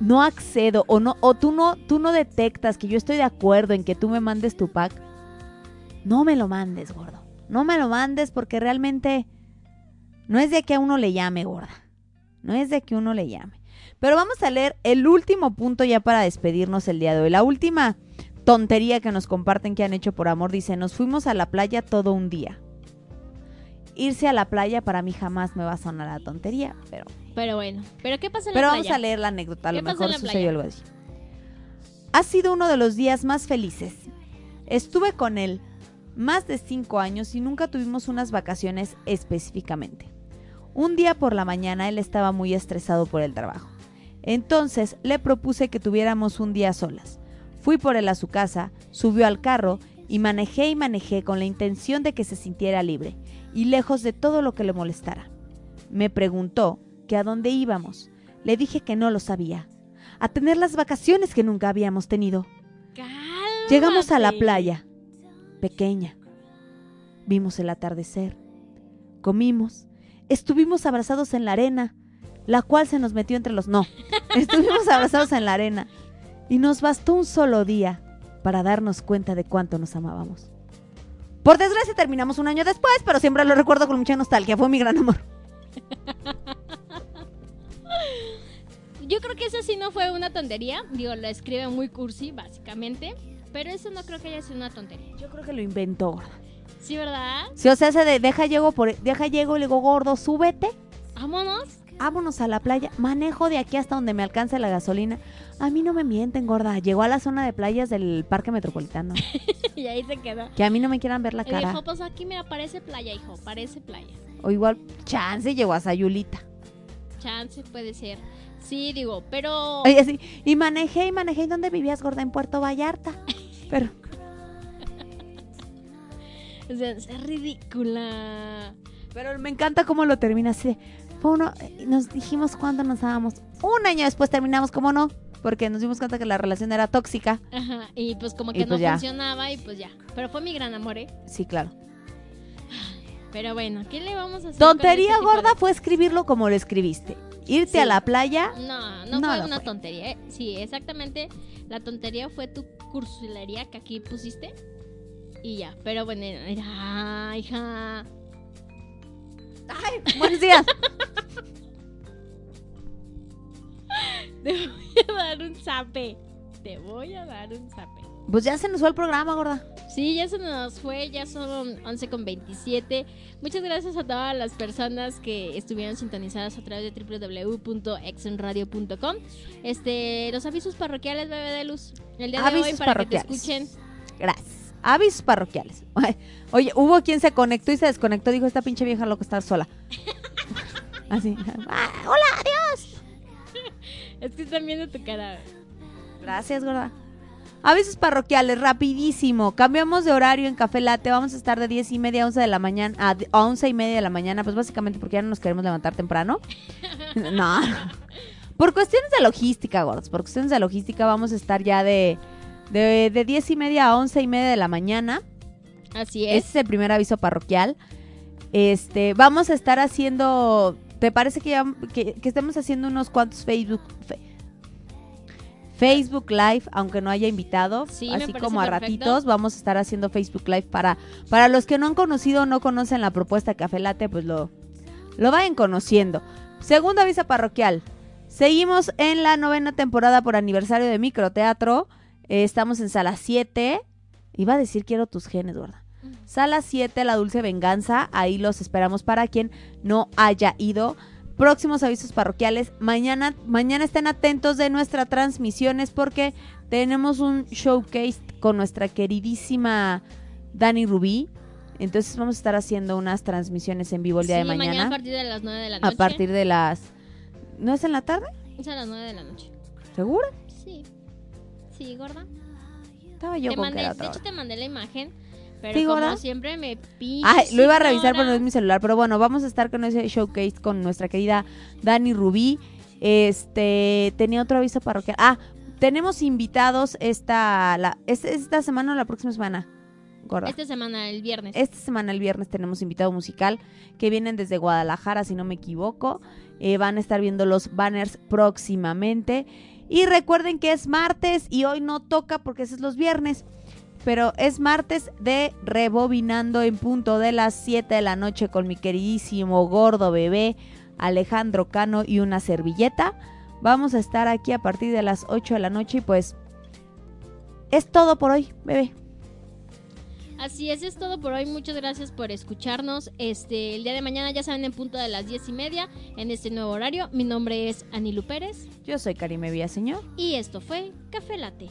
no accedo o no, o tú no, tú no detectas que yo estoy de acuerdo en que tú me mandes tu pack, no me lo mandes, gordo. No me lo mandes porque realmente no es de que a uno le llame, gorda. No es de que uno le llame. Pero vamos a leer el último punto ya para despedirnos el día de hoy. La última tontería que nos comparten que han hecho por amor dice, nos fuimos a la playa todo un día. Irse a la playa para mí jamás me va a sonar a tontería, pero, Pero bueno, ¿pero qué pasa en pero la vamos a leer la anécdota, a lo ¿Qué pasó mejor sucedió algo así. Ha sido uno de los días más felices. Estuve con él más de cinco años y nunca tuvimos unas vacaciones específicamente. Un día por la mañana él estaba muy estresado por el trabajo. Entonces le propuse que tuviéramos un día solas. Fui por él a su casa, subió al carro y manejé y manejé con la intención de que se sintiera libre y lejos de todo lo que le molestara. Me preguntó que a dónde íbamos. Le dije que no lo sabía. A tener las vacaciones que nunca habíamos tenido. Llegamos a la playa, pequeña. Vimos el atardecer. Comimos. Estuvimos abrazados en la arena, la cual se nos metió entre los... No, estuvimos abrazados en la arena. Y nos bastó un solo día para darnos cuenta de cuánto nos amábamos. Por desgracia terminamos un año después, pero siempre lo recuerdo con mucha nostalgia. Fue mi gran amor. [laughs] Yo creo que eso sí no fue una tontería. Digo, lo escribe muy cursi, básicamente. Pero eso no creo que haya sido una tontería. Yo creo que lo inventó. ¿Sí, verdad? Si o sea, ese de deja llego por deja llego y le digo gordo, súbete. Vámonos. Vámonos a la playa. Manejo de aquí hasta donde me alcance la gasolina. A mí no me mienten, gorda. Llegó a la zona de playas del Parque Metropolitano. [laughs] y ahí se quedó. que a mí no me quieran ver la cara. dijo, pues aquí mira, parece playa, hijo, parece playa. O igual, chance llegó a Sayulita. Chance puede ser. Sí, digo, pero... Oye, sí. Y manejé y manejé. ¿Y dónde vivías, gorda? En Puerto Vallarta. [laughs] Pero, O sea, es ridícula. pero me encanta cómo lo termina así. de, Fue uno, nos dijimos cuándo nos amábamos. Un año después terminamos, ¿cómo no? Porque nos dimos cuenta que la relación era tóxica. Ajá, y pues como que no pues ya. funcionaba y pues ya. Pero fue mi gran amor, ¿eh? Sí, claro. Pero bueno, ¿qué le vamos a hacer? Tontería este de- gorda fue escribirlo como lo escribiste. Irte Sí. a la playa. No, no, No fue una fue. tontería. ¿eh? Sí, exactamente. La tontería fue tu cursilería que aquí pusiste. Y ya, pero bueno, era, hija. Ay, buenos días. [laughs] Te voy a dar un zape. Te voy a dar un zape. Pues ya se nos fue el programa, gorda. Sí, ya se nos fue, ya son 11 con 27. Muchas gracias a todas las personas que estuvieron sintonizadas a través de www.exonradio.com. Este, los avisos parroquiales, bebé de luz. El día de hoy para que te escuchen. Gracias. Avisos parroquiales. [laughs] Oye, hubo quien se conectó y se desconectó. Dijo, esta pinche vieja loca está sola. [laughs] Así. Ah, hola, adiós. Es que están viendo tu cara. Gracias, gorda. Avisos parroquiales, rapidísimo. Cambiamos de horario en Café Late. Vamos a estar de 10 y media a 11 de la mañana, a, a 11 y media de la mañana, pues básicamente porque ya no nos queremos levantar temprano. [laughs] no. Por cuestiones de logística, gordos. Por cuestiones de logística vamos a estar ya de, de, de 10 y media a 11 y media de la mañana. Así Ese es. es el primer aviso parroquial. Este, vamos a estar haciendo. ¿Te parece que, ya, que, que estemos haciendo unos cuantos Facebook fe- Facebook Live, aunque no haya invitado, Sí, así como a perfecto. ratitos, vamos a estar haciendo Facebook Live para para los que no han conocido o no conocen la propuesta Café Latte, pues lo lo vayan conociendo. Segundo aviso parroquial. Seguimos en la novena temporada por aniversario de Microteatro. Eh, estamos en sala 7. Iba a decir quiero tus genes, ¿verdad? Sala 7, La Dulce Venganza. Ahí los esperamos para quien no haya ido. Próximos avisos parroquiales. Mañana, mañana estén atentos de nuestras transmisiones porque tenemos un showcase con nuestra queridísima Dani Rubí. Entonces vamos a estar haciendo unas transmisiones en vivo el día Sí, de mañana. a partir de las 9 de la a noche. partir de las... ¿No es en la tarde? Es a las 9 de la noche. ¿Segura? Sí. Gorda. Estaba yo te con mandé, que era de hecho, te mandé la imagen. Pero Sí, como gorda. siempre me pinche. Ay, lo iba a revisar, pero no es mi celular. Pero bueno, vamos a estar con ese showcase con nuestra querida Dani Rubí. Este, tenía otro aviso parroquial. Ah, tenemos invitados esta, la, ¿es esta semana o la próxima semana. Gorda. Esta semana, el viernes. Esta semana, el viernes, tenemos invitado musical que vienen desde Guadalajara, si no me equivoco. Eh, van a estar viendo los banners próximamente. Y recuerden que es martes y hoy no toca porque ese es los viernes. Pero es martes de Rebobinando en punto de las 7 de la noche con mi queridísimo gordo bebé Alejandro Cano y una servilleta. Vamos a estar aquí a partir de las 8 de la noche y pues es todo por hoy, bebé. Así es, es todo por hoy. Muchas gracias por escucharnos. Este, el día de mañana ya saben en punto de las diez y media en este nuevo horario. Mi nombre es Anilu Pérez Yo soy Karime Villaseñor. y esto fue Café Late.